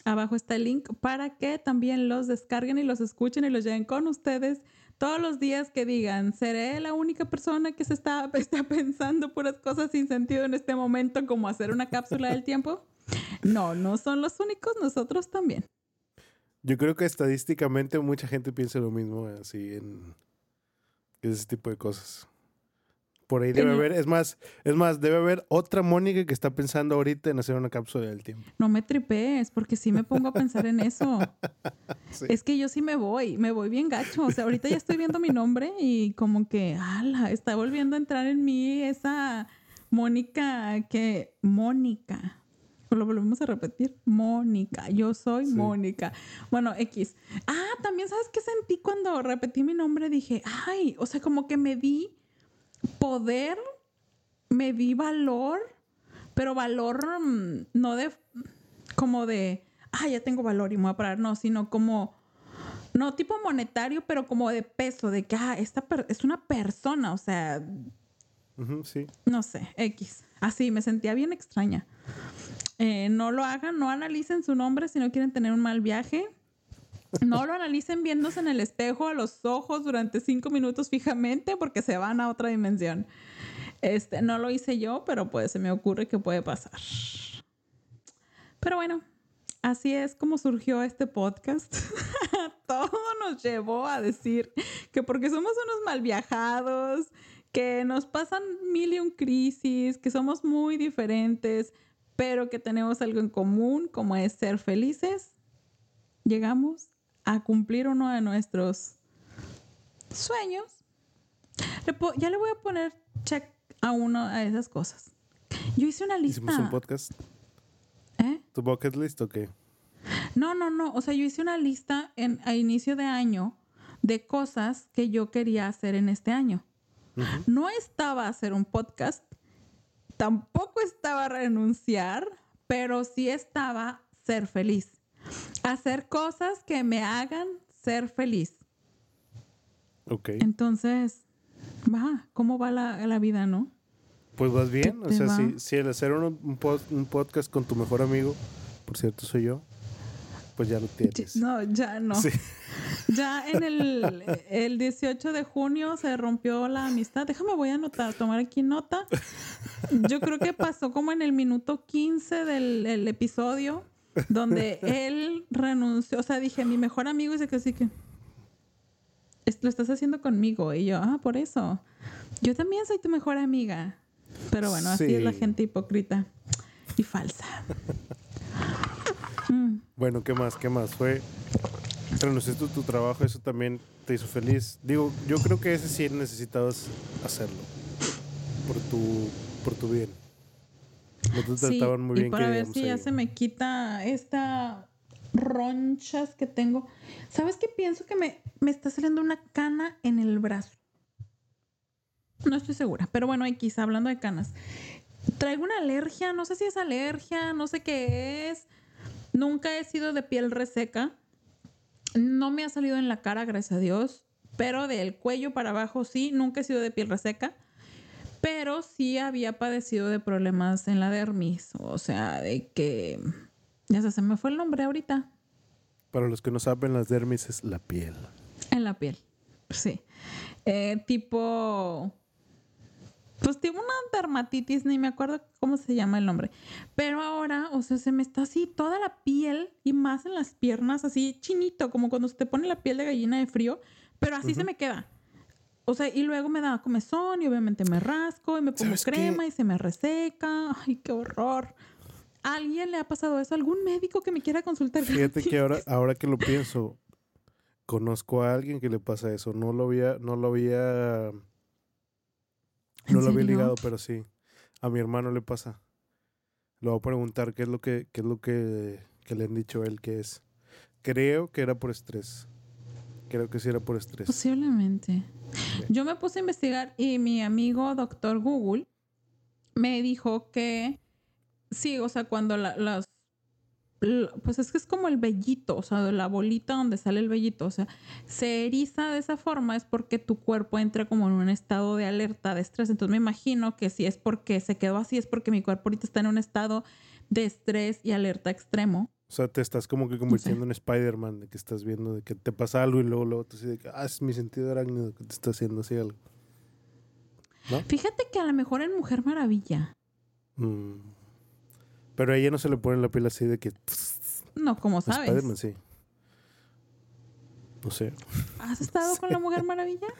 Abajo está el link para que también los descarguen y los escuchen y los lleven con ustedes todos los días que digan, ¿seré la única persona que se está, está pensando puras cosas sin sentido en este momento como hacer una cápsula del tiempo? No, no son los únicos, nosotros también. Yo creo que estadísticamente mucha gente piensa lo mismo, así en ese tipo de cosas. Por ahí debe haber, es más, es más, debe haber otra Mónica que está pensando ahorita en hacer una cápsula del tiempo. No me tripees, porque sí me pongo a pensar en eso. Es que yo sí me voy, me voy bien gacho. O sea, ahorita ya estoy viendo mi nombre y como que, ala, está volviendo a entrar en mí esa Mónica que, Mónica. Lo volvemos a repetir, Mónica. Yo soy Mónica. Bueno, X. Ah, también sabes qué sentí cuando repetí mi nombre. Dije, ay, o sea, como que me di poder, me di valor, pero valor mm, no de como de, ah, ya tengo valor y me voy a parar, no, sino como, no tipo monetario, pero como de peso, de que, ah, esta es una persona, o sea, sí. no sé, X. Así, me sentía bien extraña. Eh, no lo hagan, no analicen su nombre si no quieren tener un mal viaje. No lo analicen viéndose en el espejo a los ojos durante cinco minutos fijamente porque se van a otra dimensión. Este, no lo hice yo, pero pues se me ocurre que puede pasar. Pero bueno, así es como surgió este podcast. Todo nos llevó a decir que porque somos unos mal viajados, que nos pasan mil y un crisis, que somos muy diferentes, pero que tenemos algo en común, como es ser felices, llegamos a cumplir uno de nuestros sueños. Ya le voy a poner check a uno de esas cosas. Yo hice una lista. ¿Hicimos un podcast? ¿Eh? ¿Tu bucket list o qué? No, no, no. O sea, yo hice una lista en, a inicio de año de cosas que yo quería hacer en este año. No estaba hacer un podcast, tampoco estaba renunciar, pero sí estaba ser feliz. Hacer cosas que me hagan ser feliz. Ok. Entonces, va, ¿cómo va la, la vida, no? Pues vas bien. O sea, si, si, el hacer un, un, podcast con tu mejor amigo, por cierto soy yo, pues ya lo tienes. No, ya no. Ya en el, el 18 de junio se rompió la amistad. Déjame, voy a anotar, tomar aquí nota. Yo creo que pasó como en el minuto 15 del episodio, donde él renunció. O sea, dije, mi mejor amigo dice que sí que lo estás haciendo conmigo. Y yo, ah, por eso. Yo también soy tu mejor amiga. Pero bueno, así es la gente hipócrita y falsa. Mm. Bueno, ¿qué más? ¿Qué más? Fue renunciaste tu trabajo, eso también te hizo feliz. Digo, yo creo que ese sí necesitabas hacerlo por tu, por tu bien. Muy bien. Para ver si ya se me quita esta ronchas que tengo. ¿Sabes qué pienso? Que me, me está saliendo una cana en el brazo. No estoy segura, pero bueno, quizá hablando de canas. Traigo una alergia, no sé si es alergia, no sé qué es. Nunca he sido de piel reseca. No me ha salido en la cara, gracias a Dios. Pero del cuello para abajo sí, nunca he sido de piel reseca. Pero sí había padecido de problemas en la dermis. O sea, de que... Ya se me fue el nombre ahorita. Para los que no saben, las dermis es la piel. En la piel, sí. Eh, tipo pues tengo una dermatitis, ni me acuerdo cómo se llama el nombre. Pero ahora, o sea, se me está así toda la piel y más en las piernas, así chinito, como cuando se te pone la piel de gallina de frío, pero así se me queda. O sea, y luego me da comezón y obviamente me rasco y me pongo crema y se me reseca. Ay, qué horror. ¿A alguien le ha pasado eso? ¿Algún médico que me quiera consultar? Fíjate que ahora, ahora que lo pienso, conozco a alguien que le pasa eso. No lo había, no lo había no lo había ligado, pero sí. A mi hermano le pasa. Le voy a preguntar qué es lo que, qué es lo que, le han dicho a él que es. Creo que era por estrés. Creo que sí era por estrés. Posiblemente. Yo me puse a investigar y mi amigo doctor Google me dijo que sí, o sea, cuando las pues es que es como el vellito, o sea, de la bolita donde sale el vellito, o sea, se eriza de esa forma es porque tu cuerpo entra como en un estado de alerta, de estrés. Entonces me imagino que si es porque se quedó así, es porque mi cuerpo ahorita está en un estado de estrés y alerta extremo. O sea, te estás como que convirtiendo en Spider-Man, de que estás viendo de que te pasa algo y luego, luego tú dices, ah, es mi sentido arácnido que te está haciendo así algo. ¿No? Fíjate que a lo mejor en Mujer Maravilla. Mm. Pero a ella no se le pone la piel así de que. No, como sabes. sí. No sé. ¿Has estado con la Mujer Maravilla?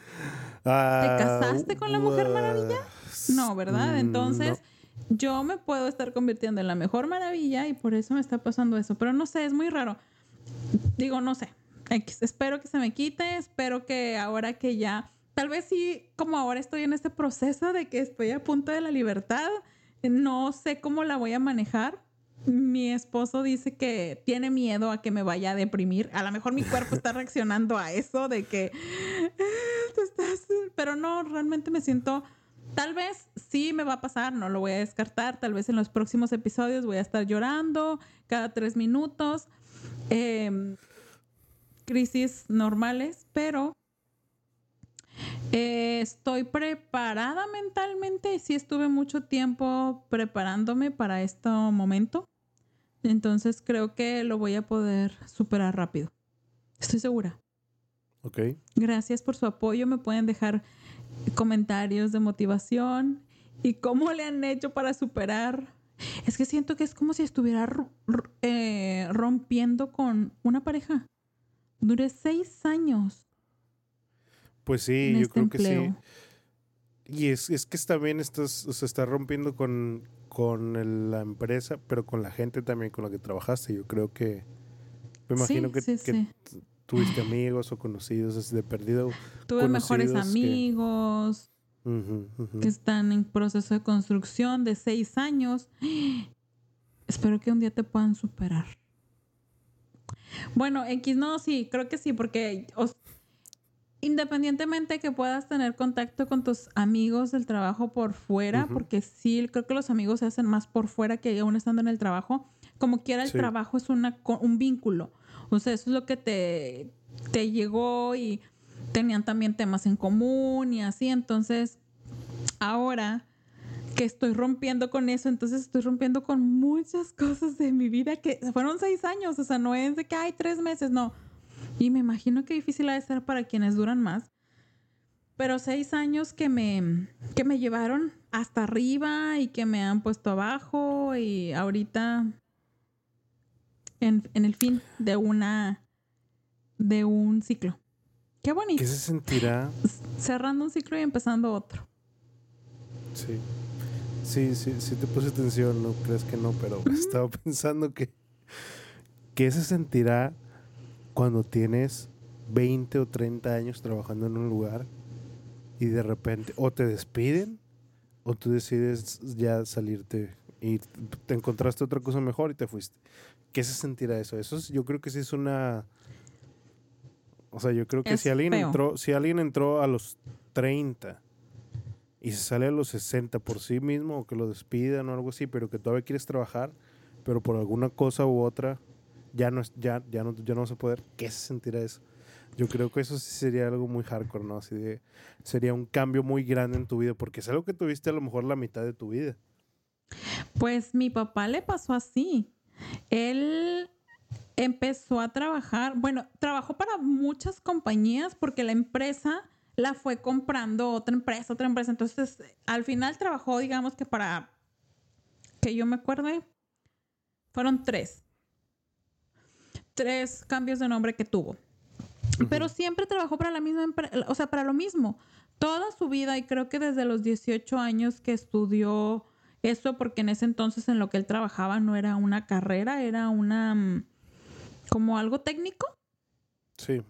Ah, ¿Te casaste con la Mujer Maravilla? No, ¿verdad? Mm, Entonces, yo me puedo estar convirtiendo en la mejor maravilla y por eso me está pasando eso. Pero no sé, es muy raro. Digo, no sé. Espero que se me quite. Espero que ahora que ya. Tal vez sí, como ahora estoy en este proceso de que estoy a punto de la libertad no sé cómo la voy a manejar. Mi esposo dice que tiene miedo a que me vaya a deprimir. A lo mejor mi cuerpo está reaccionando a eso de que tú estás, pero no, realmente me siento Tal vez sí me va a pasar, no lo voy a descartar. Tal vez en los próximos episodios voy a estar llorando cada tres minutos. Em, crisis normales, pero eh, estoy preparada mentalmente. Sí estuve mucho tiempo preparándome para este momento. Entonces creo que lo voy a poder superar rápido. Estoy segura. Ok. Gracias por su apoyo. Me pueden dejar comentarios de motivación y cómo le han hecho para superar Es que siento que es como si estuviera eh, rompiendo con una pareja. Duré seis años. Pues sí, yo este creo que sí. Y es, es que también estás, se está rompiendo con, con la empresa, pero con la gente también con la que trabajaste. Yo creo que, me imagino que, tuviste amigos o conocidos de perdido. Tuve mejores amigos que... están en proceso de construcción de seis años. Espero que un día te puedan superar. Bueno, X no, sí, creo que sí, porque independientemente que puedas tener contacto con tus amigos del trabajo por fuera, porque sí, creo que los amigos se hacen más por fuera que aún estando en el trabajo, como quiera el trabajo es una, un vínculo. O sea, eso es lo que te, te llegó y tenían también temas en común y así. Entonces, ahora que estoy rompiendo con eso, entonces estoy rompiendo con muchas cosas de mi vida que fueron seis años, o sea, no es de que hay tres meses, no y me imagino que difícil ha de ser para quienes duran más. Pero seis años que me, que me llevaron hasta arriba y que me han puesto abajo y ahorita en, el fin de una de un ciclo. Qué bonito. ¿Qué se sentirá? Cerrando un ciclo y empezando otro. Sí. Sí, sí, sí te puse atención, no crees que no, pero estaba pensando que ¿qué se sentirá cuando tienes 20 o 30 años trabajando en un lugar y de repente o te despiden o tú decides ya salirte y te encontraste otra cosa mejor y te fuiste. ¿Qué se sentirá eso? Eso yo creo que sí es una o sea, yo creo que si alguien entró, si alguien entró a los 30 y se sale a los 60 por sí mismo o que lo despidan o algo así, pero que todavía quieres trabajar, pero por alguna cosa u otra ya no, ya, ya no, ya no vas a poder, ¿qué se sentirá eso? Yo creo que eso sí sería algo muy hardcore, ¿no? Así de, sería un cambio muy grande en tu vida, porque es algo que tuviste a lo mejor la mitad de tu vida. Pues mi papá le pasó así. Él empezó a trabajar, bueno, trabajó para muchas compañías porque la empresa la fue comprando otra empresa, otra empresa. Entonces, al final trabajó, digamos que para, que yo me acuerde, fueron tres tres cambios de nombre que tuvo. Pero siempre trabajó para la misma empresa, o sea, para lo mismo. Toda su vida, y creo que desde los 18 años que estudió eso, porque en ese entonces en lo que él trabajaba no era una carrera, era una mm, como algo técnico. Sí.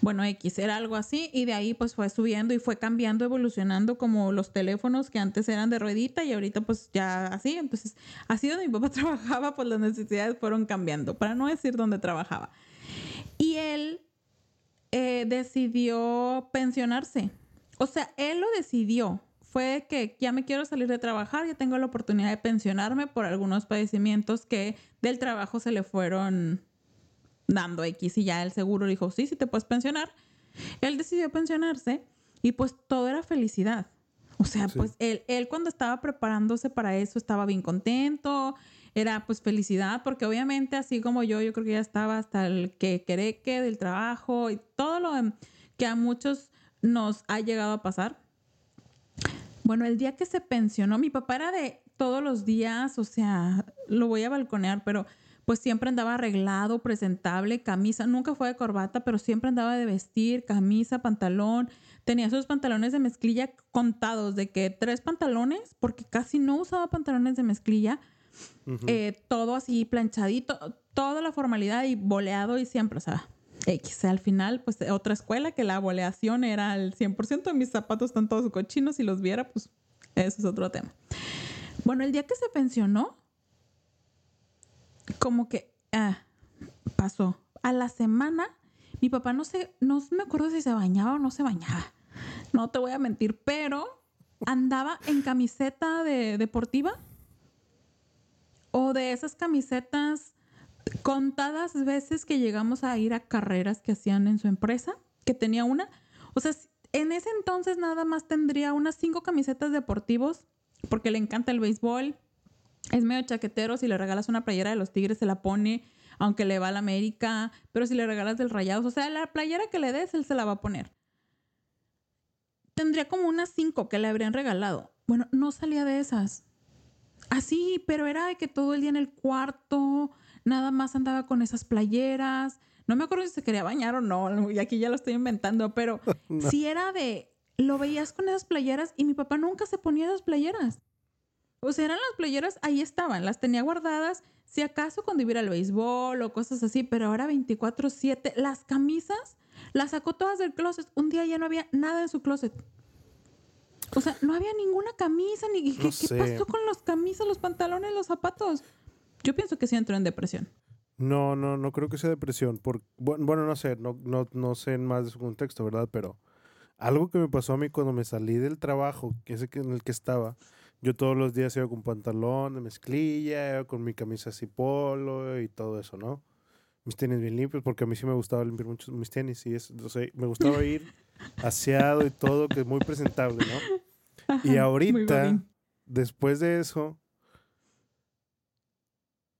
Bueno, X era algo así y de ahí pues fue subiendo y fue cambiando, evolucionando como los teléfonos que antes eran de ruedita y ahorita pues ya así. Entonces, así donde mi papá trabajaba, pues las necesidades fueron cambiando, para no decir dónde trabajaba. Y él eh, decidió pensionarse. O sea, él lo decidió. Fue que ya me quiero salir de trabajar, ya tengo la oportunidad de pensionarme por algunos padecimientos que del trabajo se le fueron dando X y ya el seguro dijo, sí, sí te puedes pensionar. Él decidió pensionarse y pues todo era felicidad. O sea, pues él, él cuando estaba preparándose para eso estaba bien contento, era pues felicidad, porque obviamente así como yo, yo creo que ya estaba hasta el que quereque del trabajo y todo lo que a muchos nos ha llegado a pasar. Bueno, el día que se pensionó, mi papá era de todos los días, o sea, lo voy a balconear, pero pues siempre andaba arreglado, presentable, camisa, nunca fue de corbata, pero siempre andaba de vestir, camisa, pantalón. Tenía sus pantalones de mezclilla contados, de que tres pantalones, porque casi no usaba pantalones de mezclilla. Eh, todo así planchadito, toda la formalidad y boleado y siempre, o sea, X. Al final, pues otra escuela que la boleación era el 100% de mis zapatos están todos cochinos y los viera, pues eso es otro tema. Bueno, el día que se pensionó, como que ah, pasó. A la semana, mi papá no sé, no me acuerdo si se bañaba o no se bañaba. No te voy a mentir, pero andaba en camiseta de, deportiva o de esas camisetas contadas veces que llegamos a ir a carreras que hacían en su empresa, que tenía una. O sea, en ese entonces nada más tendría unas cinco camisetas deportivos porque le encanta el béisbol, es medio chaquetero, si le regalas una playera de los Tigres se la pone, aunque le va a la América, pero si le regalas del Rayados, o sea, la playera que le des, él se la va a poner. Tendría como unas cinco que le habrían regalado. Bueno, no salía de esas. Así, pero era de que todo el día en el cuarto, nada más andaba con esas playeras. No me acuerdo si se quería bañar o no, y aquí ya lo estoy inventando, pero si era de, lo veías con esas playeras y mi papá nunca se ponía esas playeras. O sea, eran las playeras, ahí estaban, las tenía guardadas, si acaso cuando iba al béisbol o cosas así, pero ahora 24/7, las camisas las sacó todas del closet. Un día ya no había nada en su closet. O sea, no había ninguna camisa, ni ¿qué, pasó con las camisas, los pantalones, los zapatos? Yo pienso que sí entró en depresión. No, no, no creo que sea depresión. Por, bueno, no sé, no, no, no sé más de su contexto, ¿verdad? Pero algo que me pasó a mí cuando me salí del trabajo, que ese en el que estaba, yo todos los días iba con pantalón de mezclilla, con mi camisa así polo y todo eso, ¿no? Mis tenis bien limpios, porque a mí sí me gustaba limpiar mucho mis tenis y es, o sea, me gustaba ir aseado y todo, que es muy presentable, ¿no? y ahorita, después de eso,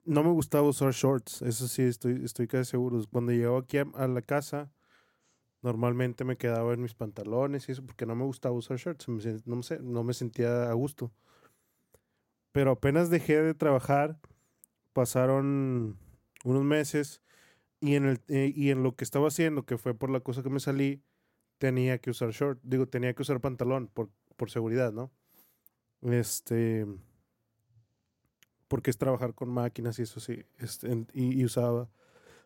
no me gustaba usar shorts, eso sí, estoy, estoy casi seguro. Cuando llegaba aquí a, la casa, normalmente me quedaba en mis pantalones y eso, porque no me gustaba usar shorts, no, sé, no me sentía a gusto. Pero apenas dejé de trabajar, pasaron unos meses y en, el, eh, y en lo que estaba haciendo, que fue por la cosa que me salí, tenía que usar short, digo, tenía que usar pantalón por, por seguridad, ¿no? Este porque es trabajar con máquinas y eso sí. Este, y, usaba,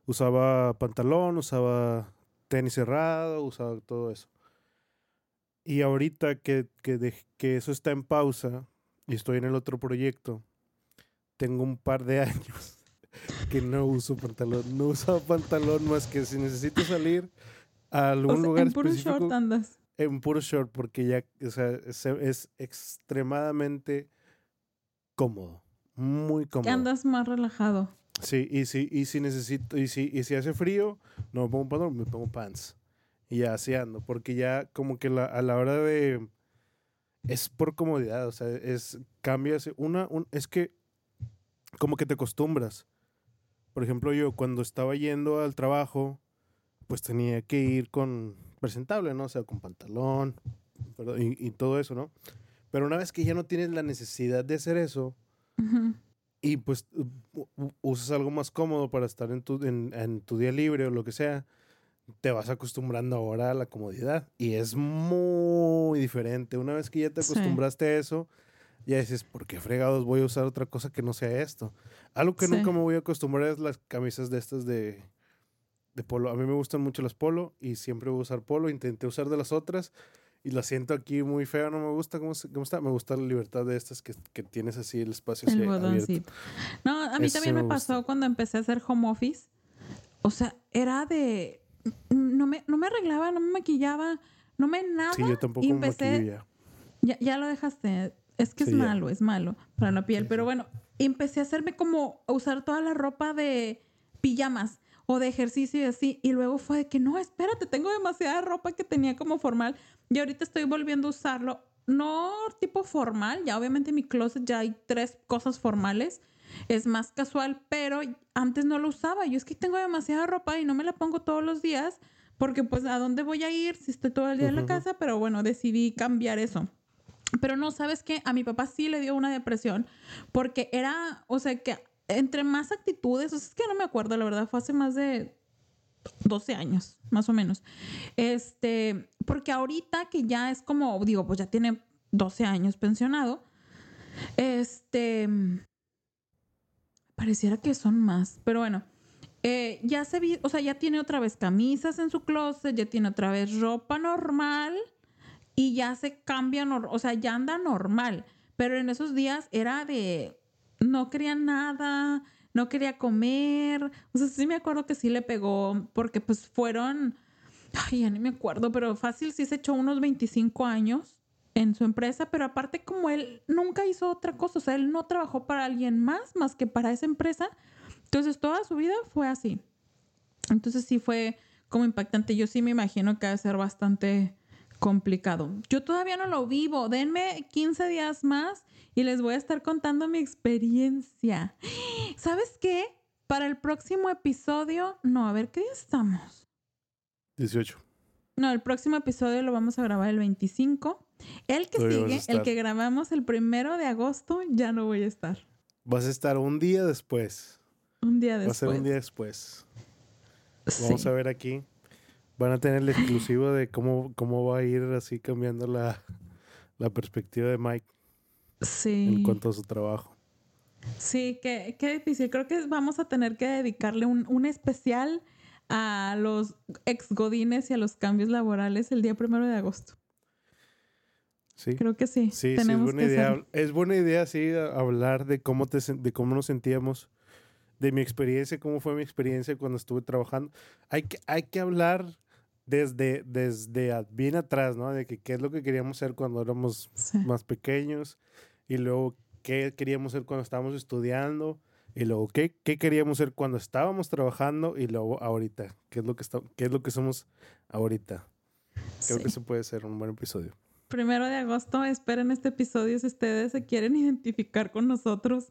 usaba pantalón, usaba tenis cerrado, usaba todo eso. Y ahorita que, que, que eso está en pausa y estoy en el otro proyecto, tengo un par de años que no uso pantalón. No uso pantalón más que si necesito salir a algún lugar en puro short andas. En puro short, porque ya o sea, es extremadamente cómodo. Muy cómodo. Que andas más relajado. Sí, y si, y si necesito, y si, y si hace frío, no me pongo pantalón, me pongo pants. Y ya así ando, porque ya como que la, a la hora de... Es por comodidad, o sea, es... Cambias, una, un, es que como que te acostumbras. Por ejemplo, yo cuando estaba yendo al trabajo, pues tenía que ir con presentable, ¿no? O sea, con pantalón y, y todo eso, ¿no? Pero una vez que ya no tienes la necesidad de hacer eso, y pues usas algo más cómodo para estar en tu, en, tu día libre o lo que sea, te vas acostumbrando ahora a la comodidad. Y es muy diferente. Una vez que ya te acostumbraste a eso, ya dices, ¿por qué fregados voy a usar otra cosa que no sea esto? Algo que nunca me voy a acostumbrar es las camisas de estas de, de polo. A mí me gustan mucho las polo y siempre voy a usar polo. Intenté usar de las otras y la siento aquí muy fea, no me gusta cómo, cómo está, me gusta la libertad de estas que, que tienes así el espacio el botoncito. No, a mí también me, pasó cuando empecé a hacer home office. O sea, era de no me, no me arreglaba, no me maquillaba, no me nada. Sí, yo tampoco me maquillaba. Ya, ya lo dejaste. Es que es malo, es malo para la piel. Pero bueno, empecé a hacerme como a usar toda la ropa de pijamas o de ejercicio y así. Y luego fue de que no, espérate, tengo demasiada ropa que tenía como formal. Y ahorita estoy volviendo a usarlo. No tipo formal, ya obviamente en mi closet ya hay tres cosas formales. Es más casual, pero antes no lo usaba. Yo es que tengo demasiada ropa y no me la pongo todos los días porque pues a dónde voy a ir si estoy todo el día en la casa, pero bueno, decidí cambiar eso. Pero no, ¿sabes qué? A mi papá sí le dio una depresión porque era, o sea, que entre más actitudes, es que no me acuerdo, la verdad, fue hace más de 12 años, más o menos. Este, porque ahorita que ya es como, digo, pues ya tiene 12 años pensionado, este, pareciera que son más, pero bueno, eh, ya se vi, o sea, ya tiene otra vez camisas en su closet, ya tiene otra vez ropa normal y ya se cambia, o sea, ya anda normal, pero en esos días era de, no quería nada, no quería comer. O sea, sí me acuerdo que sí le pegó porque pues fueron, ay, ya ni me acuerdo, pero fácil sí se echó unos 25 años en su empresa, pero aparte como él nunca hizo otra cosa, o sea, él no trabajó para alguien más más que para esa empresa. Entonces toda su vida fue así. Entonces sí fue como impactante. Yo sí me imagino que va a ser bastante complicado. Yo todavía no lo vivo. Denme 15 días más y les voy a estar contando mi experiencia. ¿Sabes qué? Para el próximo episodio, no, a ver, ¿qué día estamos? 18. No, el próximo episodio lo vamos a grabar el 25. El que sigue, el que grabamos el primero de agosto, ya no voy a estar. Vas a estar un día después. Un día después. Va a ser un día después. Vamos a ver aquí. Van a tener el exclusivo de cómo, cómo va a ir así cambiando la, perspectiva de Mike. Sí. En cuanto a su trabajo. Sí, qué, qué difícil. Creo que vamos a tener que dedicarle un, un especial a los ex godines y a los cambios laborales el día primero de agosto. Sí. Creo que sí. Sí, es buena idea. Es buena idea, sí, hablar de cómo, te, de cómo nos sentíamos, de mi experiencia, cómo fue mi experiencia cuando estuve trabajando. Hay que, hay que hablar desde, desde bien atrás, ¿no? De que qué es lo que queríamos ser cuando éramos más pequeños y luego qué queríamos ser cuando estábamos estudiando y luego, ¿qué, ¿qué, queríamos ser cuando estábamos trabajando? Y luego, ahorita. ¿Qué es lo que, está, qué es lo que somos ahorita? Creo que eso puede ser un buen episodio. Primero de agosto, esperen este episodio si ustedes se quieren identificar con nosotros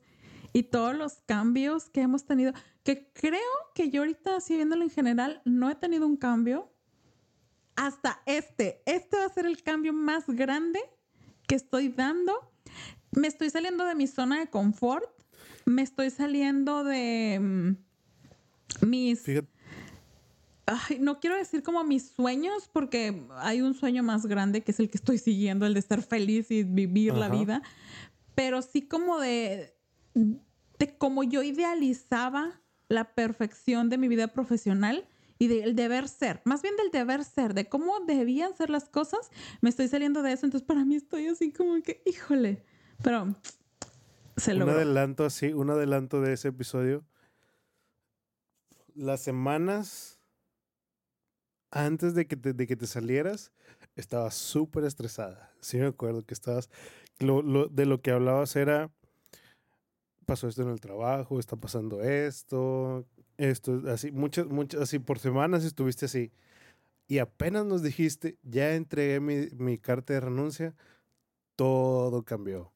y todos los cambios que hemos tenido. Que creo que yo ahorita, así viéndolo en general, no he tenido un cambio hasta este. Este va a ser el cambio más grande que estoy dando. Me estoy saliendo de mi zona de confort me estoy saliendo de mm, mis... no quiero decir como mis sueños, porque hay un sueño más grande que es el que estoy siguiendo, el de estar feliz y vivir la vida, pero sí como de, de cómo yo idealizaba la perfección de mi vida profesional y del deber ser, más bien del deber ser, de cómo debían ser las cosas, me estoy saliendo de eso, entonces para mí estoy así como que, híjole, pero un adelanto así, un adelanto de ese episodio. Las semanas antes de que te, de que te salieras, estabas súper estresada. Sí me acuerdo que estabas... Lo, de lo que hablabas era, pasó esto en el trabajo, está pasando esto, esto, así, muchas, muchas, así por semanas estuviste así. Y apenas nos dijiste, ya entregué mi, mi carta de renuncia, todo cambió.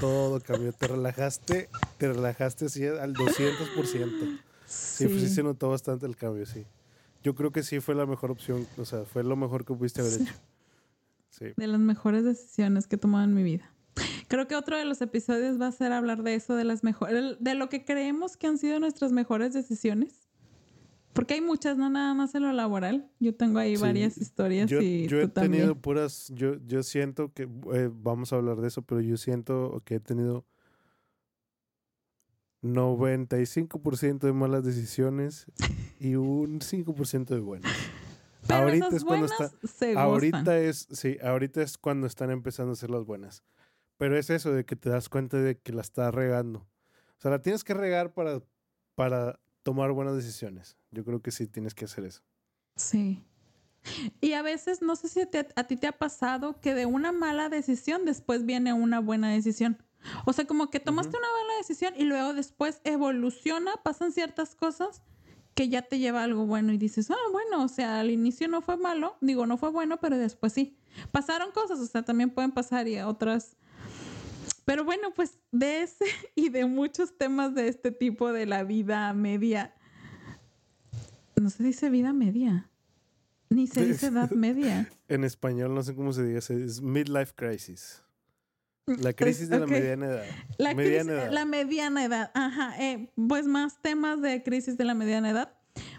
Todo cambió. Te relajaste, te relajaste así al 200%. Sí, sí, sí se notó bastante el cambio, sí. Yo creo que sí fue la mejor opción, o sea, fue lo mejor que pudiste haber hecho. Sí. De las mejores decisiones que he tomado en mi vida. Creo que otro de los episodios va a ser hablar de eso, de las mejores, de lo que creemos que han sido nuestras mejores decisiones. Porque hay muchas, no nada más en lo laboral. Yo tengo ahí varias historias yo, y yo he tenido puras, yo, yo siento que, eh, vamos a hablar de eso, pero yo siento que he tenido 95% de malas decisiones y un 5% de buenas. ahorita es cuando está, ahorita es, sí, ahorita es cuando están empezando a ser las buenas. Pero es eso de que te das cuenta de que la estás regando. O sea, la tienes que regar para, para tomar buenas decisiones. Yo creo que sí tienes que hacer eso. Sí. Y a veces, no sé si a ti te ha pasado que de una mala decisión después viene una buena decisión. O sea, como que tomaste una mala decisión y luego después evoluciona, pasan ciertas cosas que ya te lleva a algo bueno y dices, ah, bueno, o sea, al inicio no fue malo, digo, no fue bueno, pero después sí. Pasaron cosas, o sea, también pueden pasar y otras pero bueno, pues de ese y de muchos temas de este tipo de la vida media, no se dice vida media, ni se dice edad media. En español no sé cómo se dice, es midlife crisis. La mm, crisis de la mediana edad. La, mediana edad. la mediana edad, ajá. Eh, pues más temas de crisis de la mediana edad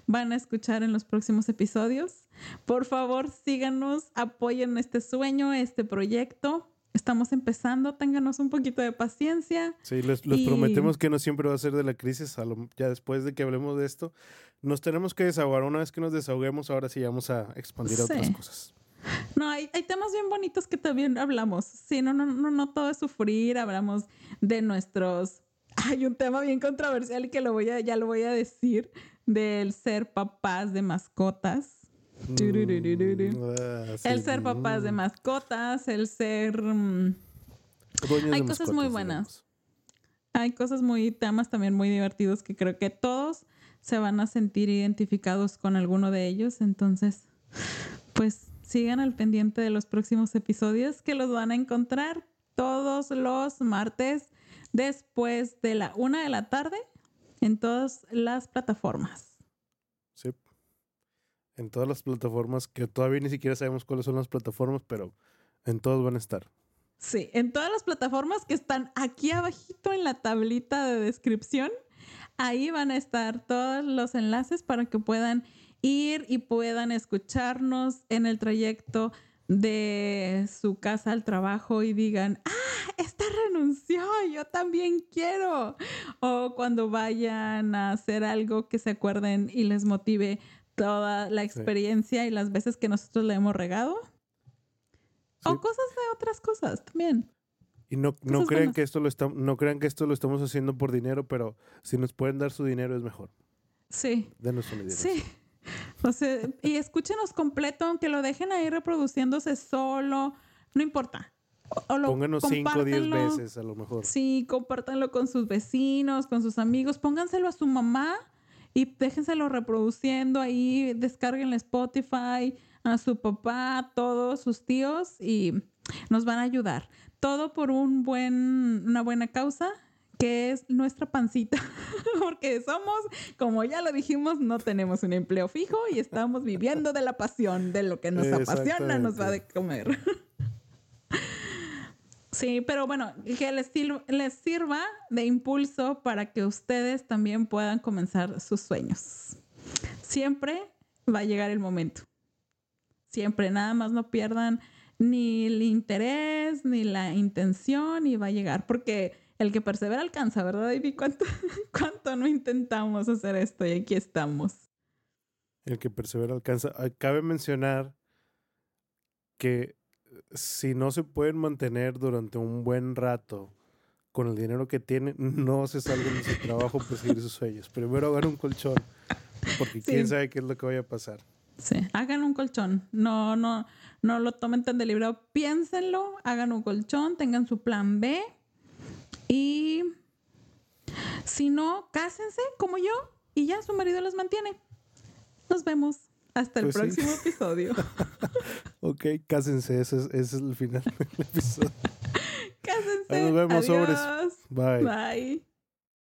van a escuchar en los próximos episodios. Por favor, síganos, apoyen este sueño, este proyecto. Estamos empezando, ténganos un poquito de paciencia. Sí, les, prometemos que no siempre va a ser de la crisis. ya después de que hablemos de esto, nos tenemos que desahogar. Una vez que nos desahoguemos, ahora sí vamos a expandir a otras cosas. No, hay, hay, temas bien bonitos que también hablamos. Sí, no, no, no, no todo es sufrir. Hablamos de nuestros. Hay un tema bien controversial y que lo voy a, ya lo voy a decir, del ser papás de mascotas. Mm, ah, el ser papás de mascotas, el ser... Mm, hay cosas muy buenas. Hay cosas muy, temas también muy divertidos que creo que todos se van a sentir identificados con alguno de ellos. Entonces, pues sigan al pendiente de los próximos episodios que los van a encontrar todos los martes después de la una de la tarde en todas las plataformas. En todas las plataformas, que todavía ni siquiera sabemos cuáles son las plataformas, pero en todos van a estar. Sí, en todas las plataformas que están aquí abajito en la tablita de descripción, ahí van a estar todos los enlaces para que puedan ir y puedan escucharnos en el trayecto de su casa al trabajo y digan, ah, esta renunció, yo también quiero. O cuando vayan a hacer algo que se acuerden y les motive toda la experiencia y las veces que nosotros le hemos regado. O cosas de otras cosas también. Y no, no crean que esto lo estamos, no crean que esto lo estamos haciendo por dinero, pero si nos pueden dar su dinero es mejor. Sí. Denos su dinero. Sí. O sea, y escúchenos completo, aunque lo dejen ahí reproduciéndose solo, no importa. O Pónganos 5 o 10 veces a lo mejor. Sí, compártanlo con sus vecinos, con sus amigos, pónganselo a su mamá y déjenselo reproduciendo ahí, descarguen Spotify, a su papá, a todos sus tíos y nos van a ayudar. Todo por un buen, una buena causa que es nuestra pancita, porque somos, como ya lo dijimos, no tenemos un empleo fijo y estamos viviendo de la pasión, de lo que nos apasiona, nos va de comer. Sí, pero bueno, que les, les sirva de impulso para que ustedes también puedan comenzar sus sueños. Siempre va a llegar el momento. Siempre, nada más no pierdan ni el interés, ni la intención y va a llegar, porque el que persevera alcanza, ¿verdad, David? ¿Cuánto, ¿Cuánto no intentamos hacer esto y aquí estamos? El que persevera alcanza. Ah, cabe mencionar que si no se pueden mantener durante un buen rato con el dinero que tienen, no se salgan de su trabajo por seguir sus sueños. Primero hagan un colchón, porque quién sabe qué es lo que vaya a pasar. Sí, hagan un colchón. No, no, no lo tomen tan deliberado. Piénsenlo, hagan un colchón, tengan su plan B. Y si no, cásense como yo y ya su marido los mantiene. Nos vemos. Hasta el pues próximo episodio. ok, cásense, ese es, el final del episodio. cásense. nos vemos, Adiós. sobres. Bye. Bye.